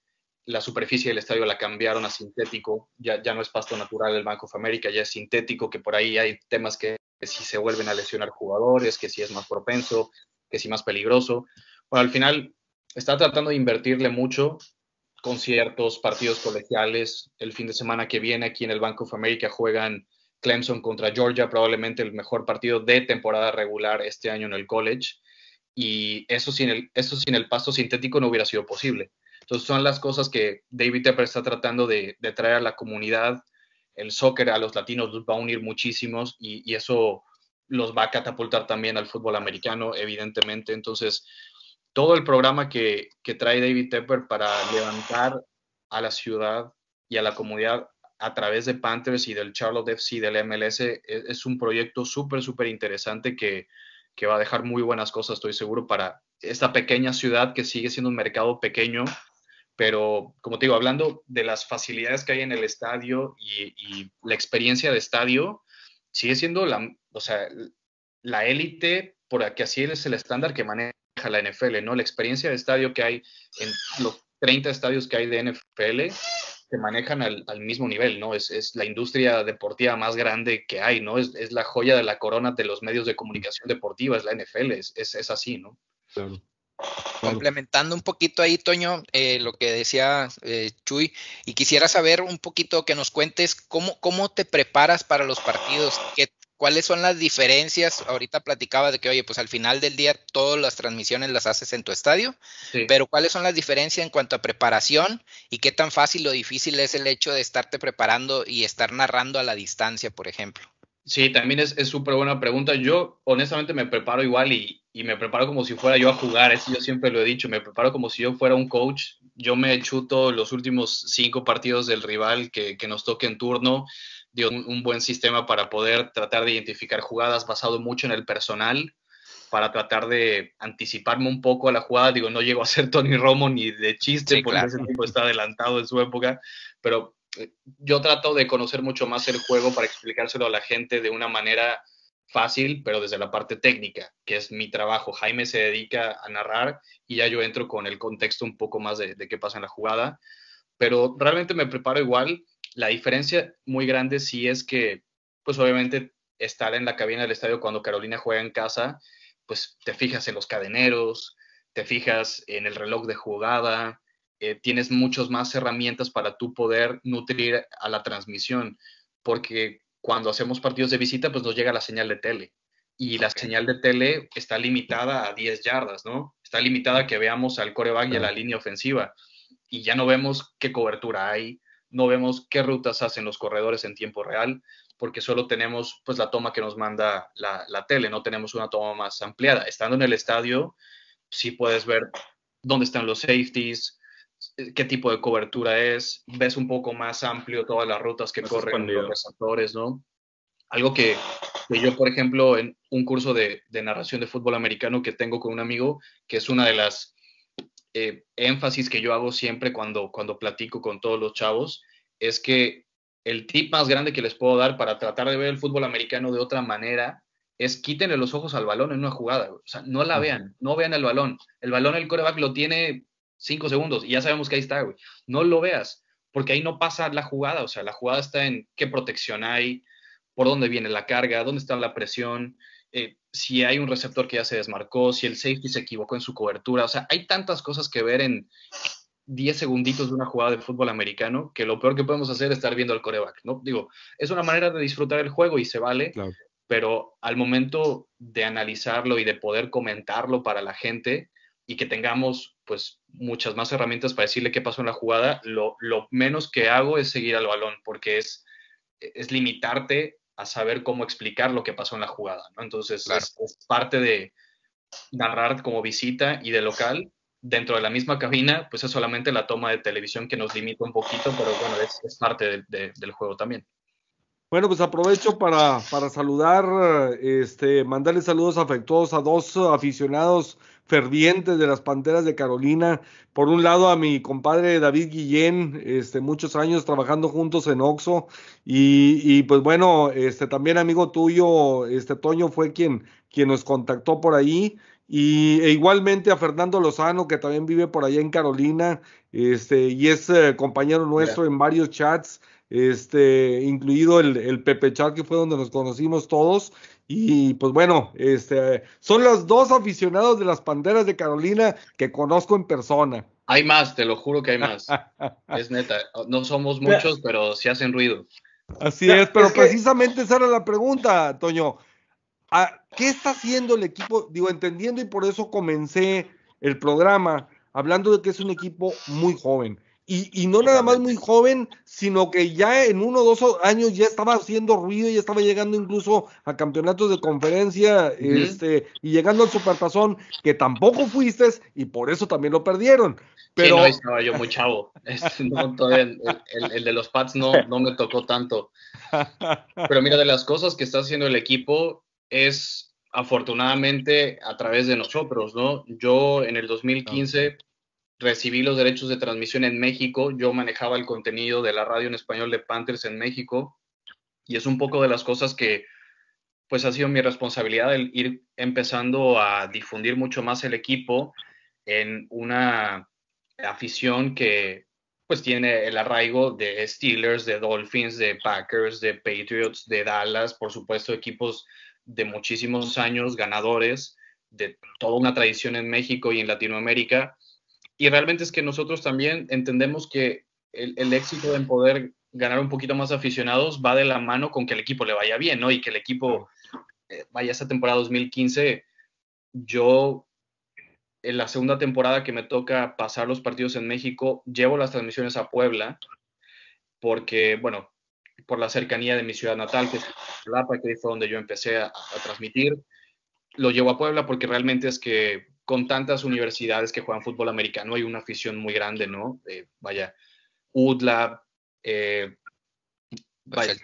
la superficie del estadio la cambiaron a sintético, ya, ya no es pasto natural el Banco of America, ya es sintético, que por ahí hay temas que, si se vuelven a lesionar jugadores, que si es más propenso, que si más peligroso. Bueno, al final está tratando de invertirle mucho, conciertos, partidos colegiales. El fin de semana que viene aquí en el Banco of America juegan Clemson contra Georgia, probablemente el mejor partido de temporada regular este año en el college. Y eso sin el, eso sin el pasto sintético no hubiera sido posible. Entonces son las cosas que David Tepper está tratando de, traer a la comunidad. El soccer a los latinos los va a unir muchísimos y, eso los va a catapultar también al fútbol americano, evidentemente. Entonces, todo el programa que, que trae David Tepper para levantar a la ciudad y a la comunidad a través de Panthers y del Charlotte FC, del MLS, es, es un proyecto súper, súper interesante que, que va a dejar muy buenas cosas, estoy seguro, para esta pequeña ciudad que sigue siendo un mercado pequeño, pero como te digo, hablando de las facilidades que hay en el estadio y, la experiencia de estadio, sigue siendo la, o sea, la élite, porque así es el estándar que maneja la NFL, ¿no? La experiencia de estadio que hay en los 30 estadios que hay de NFL se manejan al, mismo nivel, ¿no? Es, es, la industria deportiva más grande que hay, ¿no? Es, es, la joya de la corona de los medios de comunicación deportiva, es la NFL, es, es así, ¿no? Claro. Complementando un poquito ahí, Toño, eh, lo que decía eh, Chuy, y quisiera saber un poquito que nos cuentes cómo, cómo te preparas para los partidos, qué, ¿Cuáles son las diferencias? Ahorita platicaba de que, oye, pues al final del día todas las transmisiones las haces en tu estadio, pero ¿cuáles son las diferencias en cuanto a preparación y qué tan fácil o difícil es el hecho de estarte preparando y estar narrando a la distancia, por ejemplo? Sí, también es súper buena pregunta. Yo honestamente me preparo igual y, me preparo como si fuera yo a jugar, eso yo siempre lo he dicho, me preparo como si yo fuera un coach. Yo me chuto los últimos cinco partidos del rival que, que nos toque en turno dio un, buen sistema para poder tratar de identificar jugadas basado mucho en el personal, para tratar de anticiparme un poco a la jugada. Digo, no llego a ser Tony Romo ni de chiste, porque ese tipo está adelantado en su época, pero eh, yo trato de conocer mucho más el juego para explicárselo a la gente de una manera fácil, pero desde la parte técnica, que es mi trabajo. Jaime se dedica a narrar y ya yo entro con el contexto un poco más de, de qué pasa en la jugada, pero realmente me preparo igual la diferencia muy grande sí es que, pues obviamente, estar en la cabina del estadio cuando Carolina juega en casa, pues te fijas en los cadeneros, te fijas en el reloj de jugada, eh, tienes muchas más herramientas para tú poder nutrir a la transmisión, porque cuando hacemos partidos de visita, pues nos llega la señal de tele. Y la señal de tele está limitada a 10 yardas, ¿no? Está limitada a que veamos al coreback y a la línea ofensiva. Y ya no vemos qué cobertura hay, no vemos qué rutas hacen los corredores en tiempo real, porque solo tenemos pues la toma que nos manda la, tele, no tenemos una toma más ampliada. Estando en el estadio, sí puedes ver dónde están los safeties, qué tipo de cobertura es, ves un poco más amplio todas las rutas que corren los receptores, ¿no? Algo que, yo, por ejemplo, en un curso de, de narración de fútbol americano que tengo con un amigo, que es una de las eh, énfasis que yo hago siempre cuando, cuando platico con todos los chavos es que el tip más grande que les puedo dar para tratar de ver el fútbol americano de otra manera es quítenle los ojos al balón en una jugada. O sea, no la vean, no vean el balón. El balón, el coreback lo tiene cinco segundos y ya sabemos que ahí está, güey. No lo veas, porque ahí no pasa la jugada. O sea, la jugada está en qué protección hay, por dónde viene la carga, dónde está la presión. Eh, si hay un receptor que ya se desmarcó, si el safety se equivocó en su cobertura. O sea, hay tantas cosas que ver en 10 segunditos de una jugada de fútbol americano que lo peor que podemos hacer es estar viendo al coreback, ¿no? Digo, es una manera de disfrutar el juego y se vale, pero al momento de analizarlo y de poder comentarlo para la gente y que tengamos pues muchas más herramientas para decirle qué pasó en la jugada, lo, lo menos que hago es seguir al balón porque es, es limitarte a saber cómo explicar lo que pasó en la jugada, ¿no? Entonces es, parte de narrar como visita y de local. Dentro de la misma cabina, pues es solamente la toma de televisión que nos limita un poquito, pero bueno, es, parte del juego también. Bueno, pues aprovecho para, para saludar, este, mandarle saludos afectuosos a dos aficionados fervientes de las Panteras de Carolina. Por un lado a mi compadre David Guillén, este, muchos años trabajando juntos en Oxo y, y, pues bueno, este, también amigo tuyo, este Toño fue quien, quien nos contactó por ahí. Y e igualmente a Fernando Lozano, que también vive por allá en Carolina, este, y es eh, compañero nuestro en varios chats este, incluido el, el Pepe Char, que fue donde nos conocimos todos. Y pues bueno, este, son los dos aficionados de las Panderas de Carolina que conozco en persona. Hay más, te lo juro que hay más. es neta, no somos muchos, pero sí hacen ruido. Así es, pero precisamente esa era la pregunta, Toño. ¿Qué está haciendo el equipo? Digo, entendiendo y por eso comencé el programa hablando de que es un equipo muy joven. Y, no nada más muy joven, sino que ya en uno o dos años ya estaba haciendo ruido, ya estaba llegando incluso a campeonatos de conferencia, este, y llegando al supertazón, que tampoco fuiste, y por eso también lo perdieron. Pero... Sí, no, estaba yo muy chavo. el, de los Pats no, no me tocó tanto. Pero mira, de las cosas que está haciendo el equipo es afortunadamente a través de nosotros, ¿no? Yo en el 2015 recibí los derechos de transmisión en México, yo manejaba el contenido de la radio en español de Panthers en México y es un poco de las cosas que pues ha sido mi responsabilidad el ir empezando a difundir mucho más el equipo en una afición que pues tiene el arraigo de Steelers, de Dolphins, de Packers, de Patriots, de Dallas, por supuesto equipos de muchísimos años ganadores, de toda una tradición en México y en Latinoamérica y realmente es que nosotros también entendemos que el, éxito en poder ganar un poquito más aficionados va de la mano con que el equipo le vaya bien, ¿no? Y que el equipo eh, vaya esta temporada 2015. Yo, en la segunda temporada que me toca pasar los partidos en México, llevo las transmisiones a Puebla, porque, bueno, por la cercanía de mi ciudad natal, que es Lapa, que fue donde yo empecé a, a transmitir. Lo llevo a Puebla porque realmente es que con tantas universidades que juegan fútbol americano hay una afición muy grande, ¿no? Eh, vaya, UDLA, eh, pues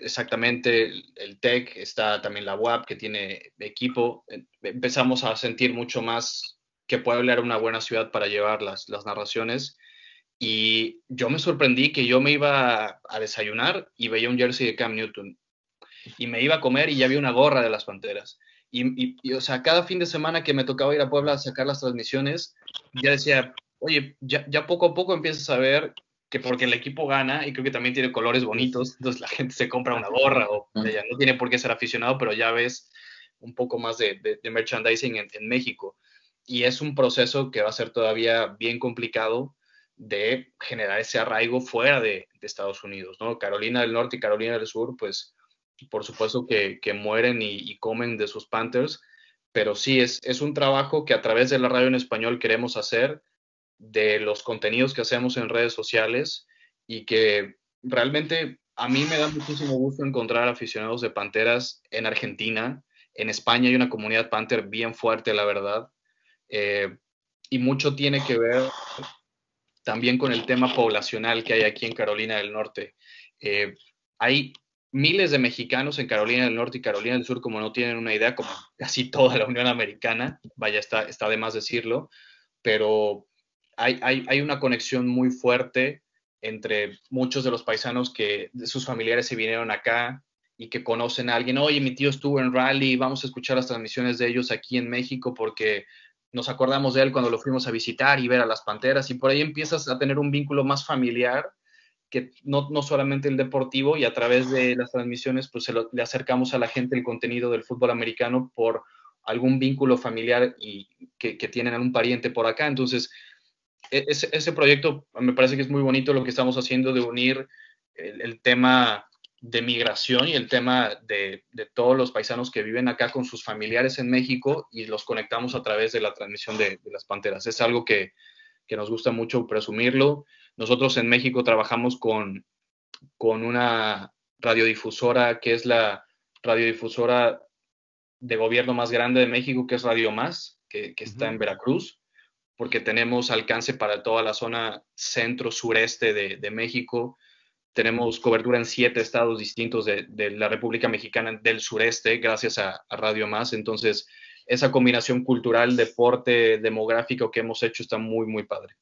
exactamente, el, TEC, está también la UAP que tiene equipo. Eh, empezamos a sentir mucho más que Puebla era una buena ciudad para llevar las, las narraciones. Y yo me sorprendí que yo me iba a desayunar y veía un jersey de Cam Newton. Y me iba a comer y ya había una gorra de las Panteras. Y, o sea, cada fin de semana que me tocaba ir a Puebla a sacar las transmisiones, ya decía, oye, ya, ya poco a poco empiezas a ver que porque el equipo gana y creo que también tiene colores bonitos, entonces la gente se compra una gorra o ya no tiene por qué ser aficionado, pero ya ves un poco más de, de, merchandising en, en, México. Y es un proceso que va a ser todavía bien complicado de generar ese arraigo fuera de, de Estados Unidos, ¿no? Carolina del Norte y Carolina del Sur, pues por supuesto que, mueren y, comen de sus Panthers, pero sí es, es un trabajo que a través de la radio en español queremos hacer, de los contenidos que hacemos en redes sociales y que realmente a mí me da muchísimo gusto encontrar aficionados de Panteras en Argentina. En España hay una comunidad Panther bien fuerte, la verdad. Eh, y mucho tiene que ver también con el tema poblacional que hay aquí en Carolina del Norte. Eh, hay miles de mexicanos en Carolina del Norte y Carolina del Sur, como no tienen una idea, como casi toda la Unión Americana, vaya, está, está de más decirlo, pero hay, hay, hay una conexión muy fuerte entre muchos de los paisanos que sus familiares se vinieron acá y que conocen a alguien, oye, mi tío estuvo en Rally, vamos a escuchar las transmisiones de ellos aquí en México porque nos acordamos de él cuando lo fuimos a visitar y ver a las Panteras y por ahí empiezas a tener un vínculo más familiar que no, no, solamente el deportivo y a través de las transmisiones pues le acercamos a la gente el contenido del fútbol americano por algún vínculo familiar y que, que tienen algún pariente por acá. Entonces, e, ese, ese, proyecto me parece que es muy bonito lo que estamos haciendo de unir el, tema de migración y el tema de, de, todos los paisanos que viven acá con sus familiares en México y los conectamos a través de la transmisión de, de las Panteras. Es algo que, que nos gusta mucho presumirlo. Nosotros en México trabajamos con, con una radiodifusora que es la radiodifusora de gobierno más grande de México, que es Radio Más, que, está en Veracruz, porque tenemos alcance para toda la zona centro-sureste de, México. Tenemos cobertura en siete estados distintos de, la República Mexicana del sureste, gracias a, a Radio Más. Entonces, esa combinación cultural, deporte, demográfico que hemos hecho está muy, muy padre.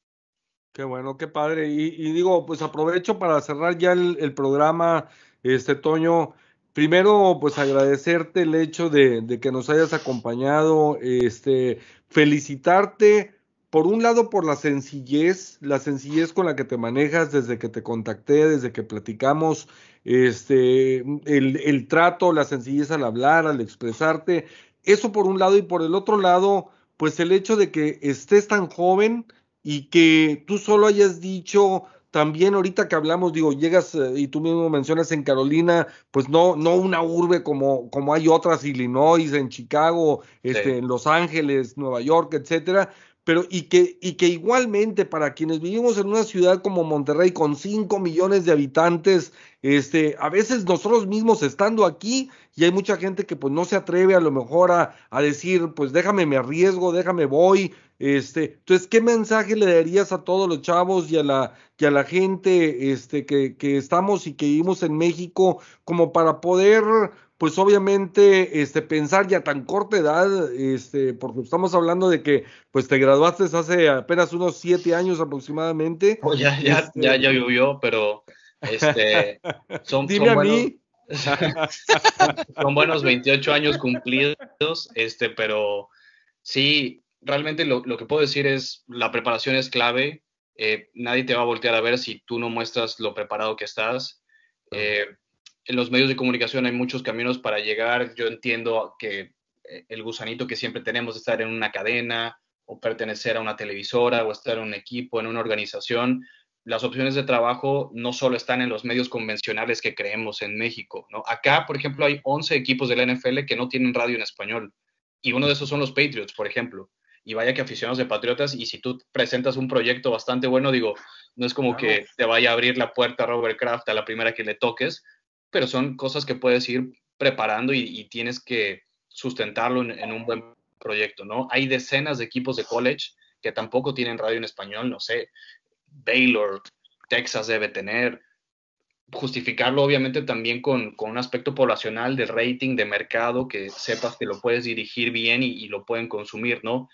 Qué bueno, qué padre. Y, digo, pues aprovecho para cerrar ya el, programa, este Toño. Primero, pues agradecerte el hecho de, que nos hayas acompañado, este, felicitarte, por un lado, por la sencillez, la sencillez con la que te manejas desde que te contacté, desde que platicamos, este, el, el trato, la sencillez al hablar, al expresarte, eso por un lado, y por el otro lado, pues el hecho de que estés tan joven, y que tú solo hayas dicho también ahorita que hablamos, digo, llegas eh, y tú mismo mencionas en Carolina, pues no, no una urbe como, como hay otras, Illinois, en Chicago, este, en Los Ángeles, Nueva York, etcétera, pero y que, y que igualmente para quienes vivimos en una ciudad como Monterrey con 5 millones de habitantes, este, a veces nosotros mismos estando aquí y hay mucha gente que pues no se atreve a lo mejor a, a decir, pues déjame me arriesgo, déjame voy, este, entonces, ¿qué mensaje le darías a todos los chavos y a la, y a la gente este, que, que estamos y que vivimos en México como para poder pues obviamente este, pensar ya tan corta edad, este, porque estamos hablando de que pues te graduaste hace apenas unos siete años aproximadamente. Oh, ya, ya, Este- ya, ya llovió, pero este, son, Dime son a buenos, mí. son buenos 28 años cumplidos, este, pero sí, realmente lo, lo que puedo decir es, la preparación es clave, eh, nadie te va a voltear a ver si tú no muestras lo preparado que estás. Eh, en los medios de comunicación hay muchos caminos para llegar, yo entiendo que eh, el gusanito que siempre tenemos de estar en una cadena o pertenecer a una televisora o estar en un equipo, en una organización, las opciones de trabajo no solo están en los medios convencionales que creemos en México, ¿no? Acá, por ejemplo, hay 11 equipos de la NFL que no tienen radio en español y uno de esos son los Patriots, por ejemplo. Y vaya que aficionados de Patriotas y si tú presentas un proyecto bastante bueno, digo, no es como que te vaya a abrir la puerta Robert Kraft a la primera que le toques, pero son cosas que puedes ir preparando y, tienes que sustentarlo en, un buen proyecto, ¿no? Hay decenas de equipos de college que tampoco tienen radio en español, no sé, Baylor, Texas debe tener. Justificarlo obviamente también con, con un aspecto poblacional de rating, de mercado, que sepas que lo puedes dirigir bien y, lo pueden consumir, ¿no?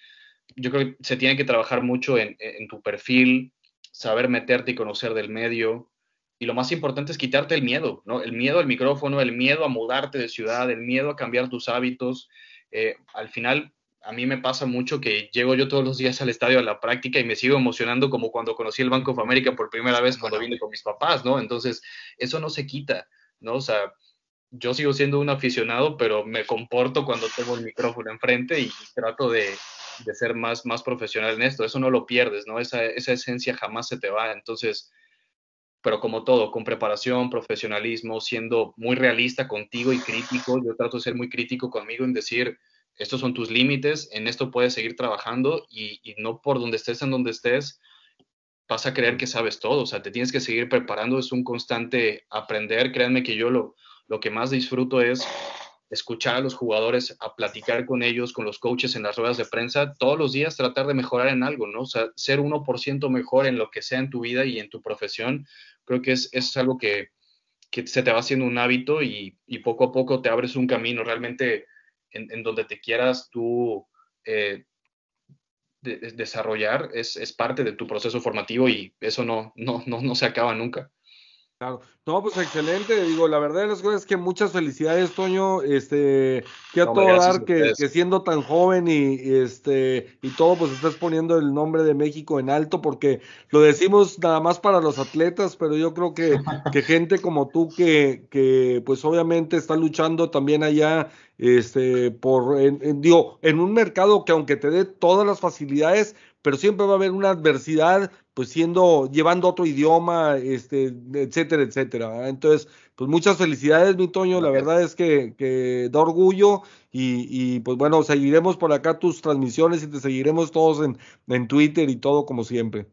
Yo creo que se tiene que trabajar mucho en tu perfil, saber meterte y conocer del medio. Y lo más importante es quitarte el miedo, ¿no? El miedo al micrófono, el miedo a mudarte de ciudad, el miedo a cambiar tus hábitos. Eh, al final, a mí me pasa mucho que llego yo todos los días al estadio a la práctica y me sigo emocionando como cuando conocí el Banco of America por primera vez cuando vine con mis papás, ¿no? Entonces, eso no se quita, ¿no? O sea, yo sigo siendo un aficionado, pero me comporto cuando tengo el micrófono enfrente y, y trato de, de, ser más, más profesional en esto. Eso no lo pierdes, ¿no? Esa, esa esencia jamás se te va. Entonces, pero como todo, con preparación, profesionalismo, siendo muy realista contigo y crítico, yo trato de ser muy crítico conmigo en decir, estos son tus límites, en esto puedes seguir trabajando y, y, no por donde estés, en donde estés, vas a creer que sabes todo, o sea, te tienes que seguir preparando, es un constante aprender, créanme que yo lo, lo que más disfruto es escuchar a los jugadores, a platicar con ellos, con los coaches en las ruedas de prensa, todos los días tratar de mejorar en algo, ¿no? O sea, ser 1% mejor en lo que sea en tu vida y en tu profesión, creo que es, es algo que, que se te va haciendo un hábito y, y poco a poco te abres un camino realmente en, donde te quieras tú eh, de, de desarrollar, es, es, parte de tu proceso formativo y eso no, no, no, no se acaba nunca. Claro. No, pues excelente. Digo, la verdad de las cosas es que muchas felicidades, Toño. Este, que a no, todo dar que, que, siendo tan joven y, este y todo, pues estás poniendo el nombre de México en alto, porque lo decimos nada más para los atletas, pero yo creo que, que gente como tú que, que pues obviamente está luchando también allá, este, por en, en, digo, en un mercado que aunque te dé todas las facilidades, pero siempre va a haber una adversidad, pues siendo, llevando otro idioma, este, etcétera, etcétera. Entonces, pues muchas felicidades, mi Toño, la verdad es que, que da orgullo y, y, pues bueno, seguiremos por acá tus transmisiones y te seguiremos todos en, en Twitter y todo como siempre.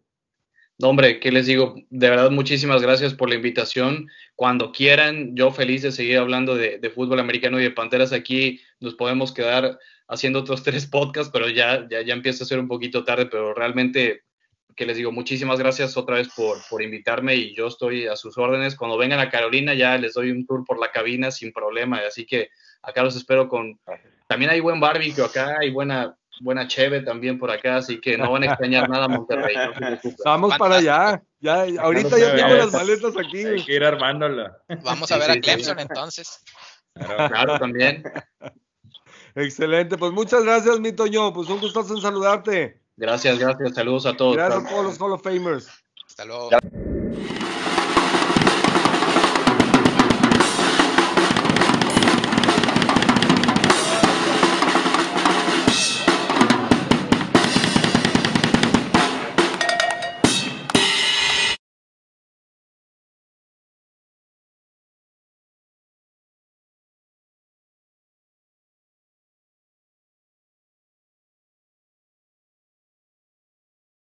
No, hombre, ¿qué les digo? De verdad, muchísimas gracias por la invitación. Cuando quieran, yo feliz de seguir hablando de, de fútbol americano y de Panteras aquí, nos podemos quedar haciendo otros tres podcasts, pero ya, ya, ya empieza a ser un poquito tarde, pero realmente, que les digo, muchísimas gracias otra vez por, por invitarme y yo estoy a sus órdenes. Cuando vengan a Carolina ya les doy un tour por la cabina sin problema, así que acá los espero con... También hay buen barbecue acá, hay buena, buena cheve también por acá, así que no van a extrañar nada Monterrey. No Vamos para allá. Ya, ahorita ya tengo las maletas aquí. Hay que ir armándola. Vamos a ver sí, a Clemson sí. entonces. Claro, claro también. Excelente, pues muchas gracias, mi Toño. Pues un gusto en saludarte. Gracias, gracias. Saludos a todos. Gracias a todos los Hall of Famers. Hasta luego.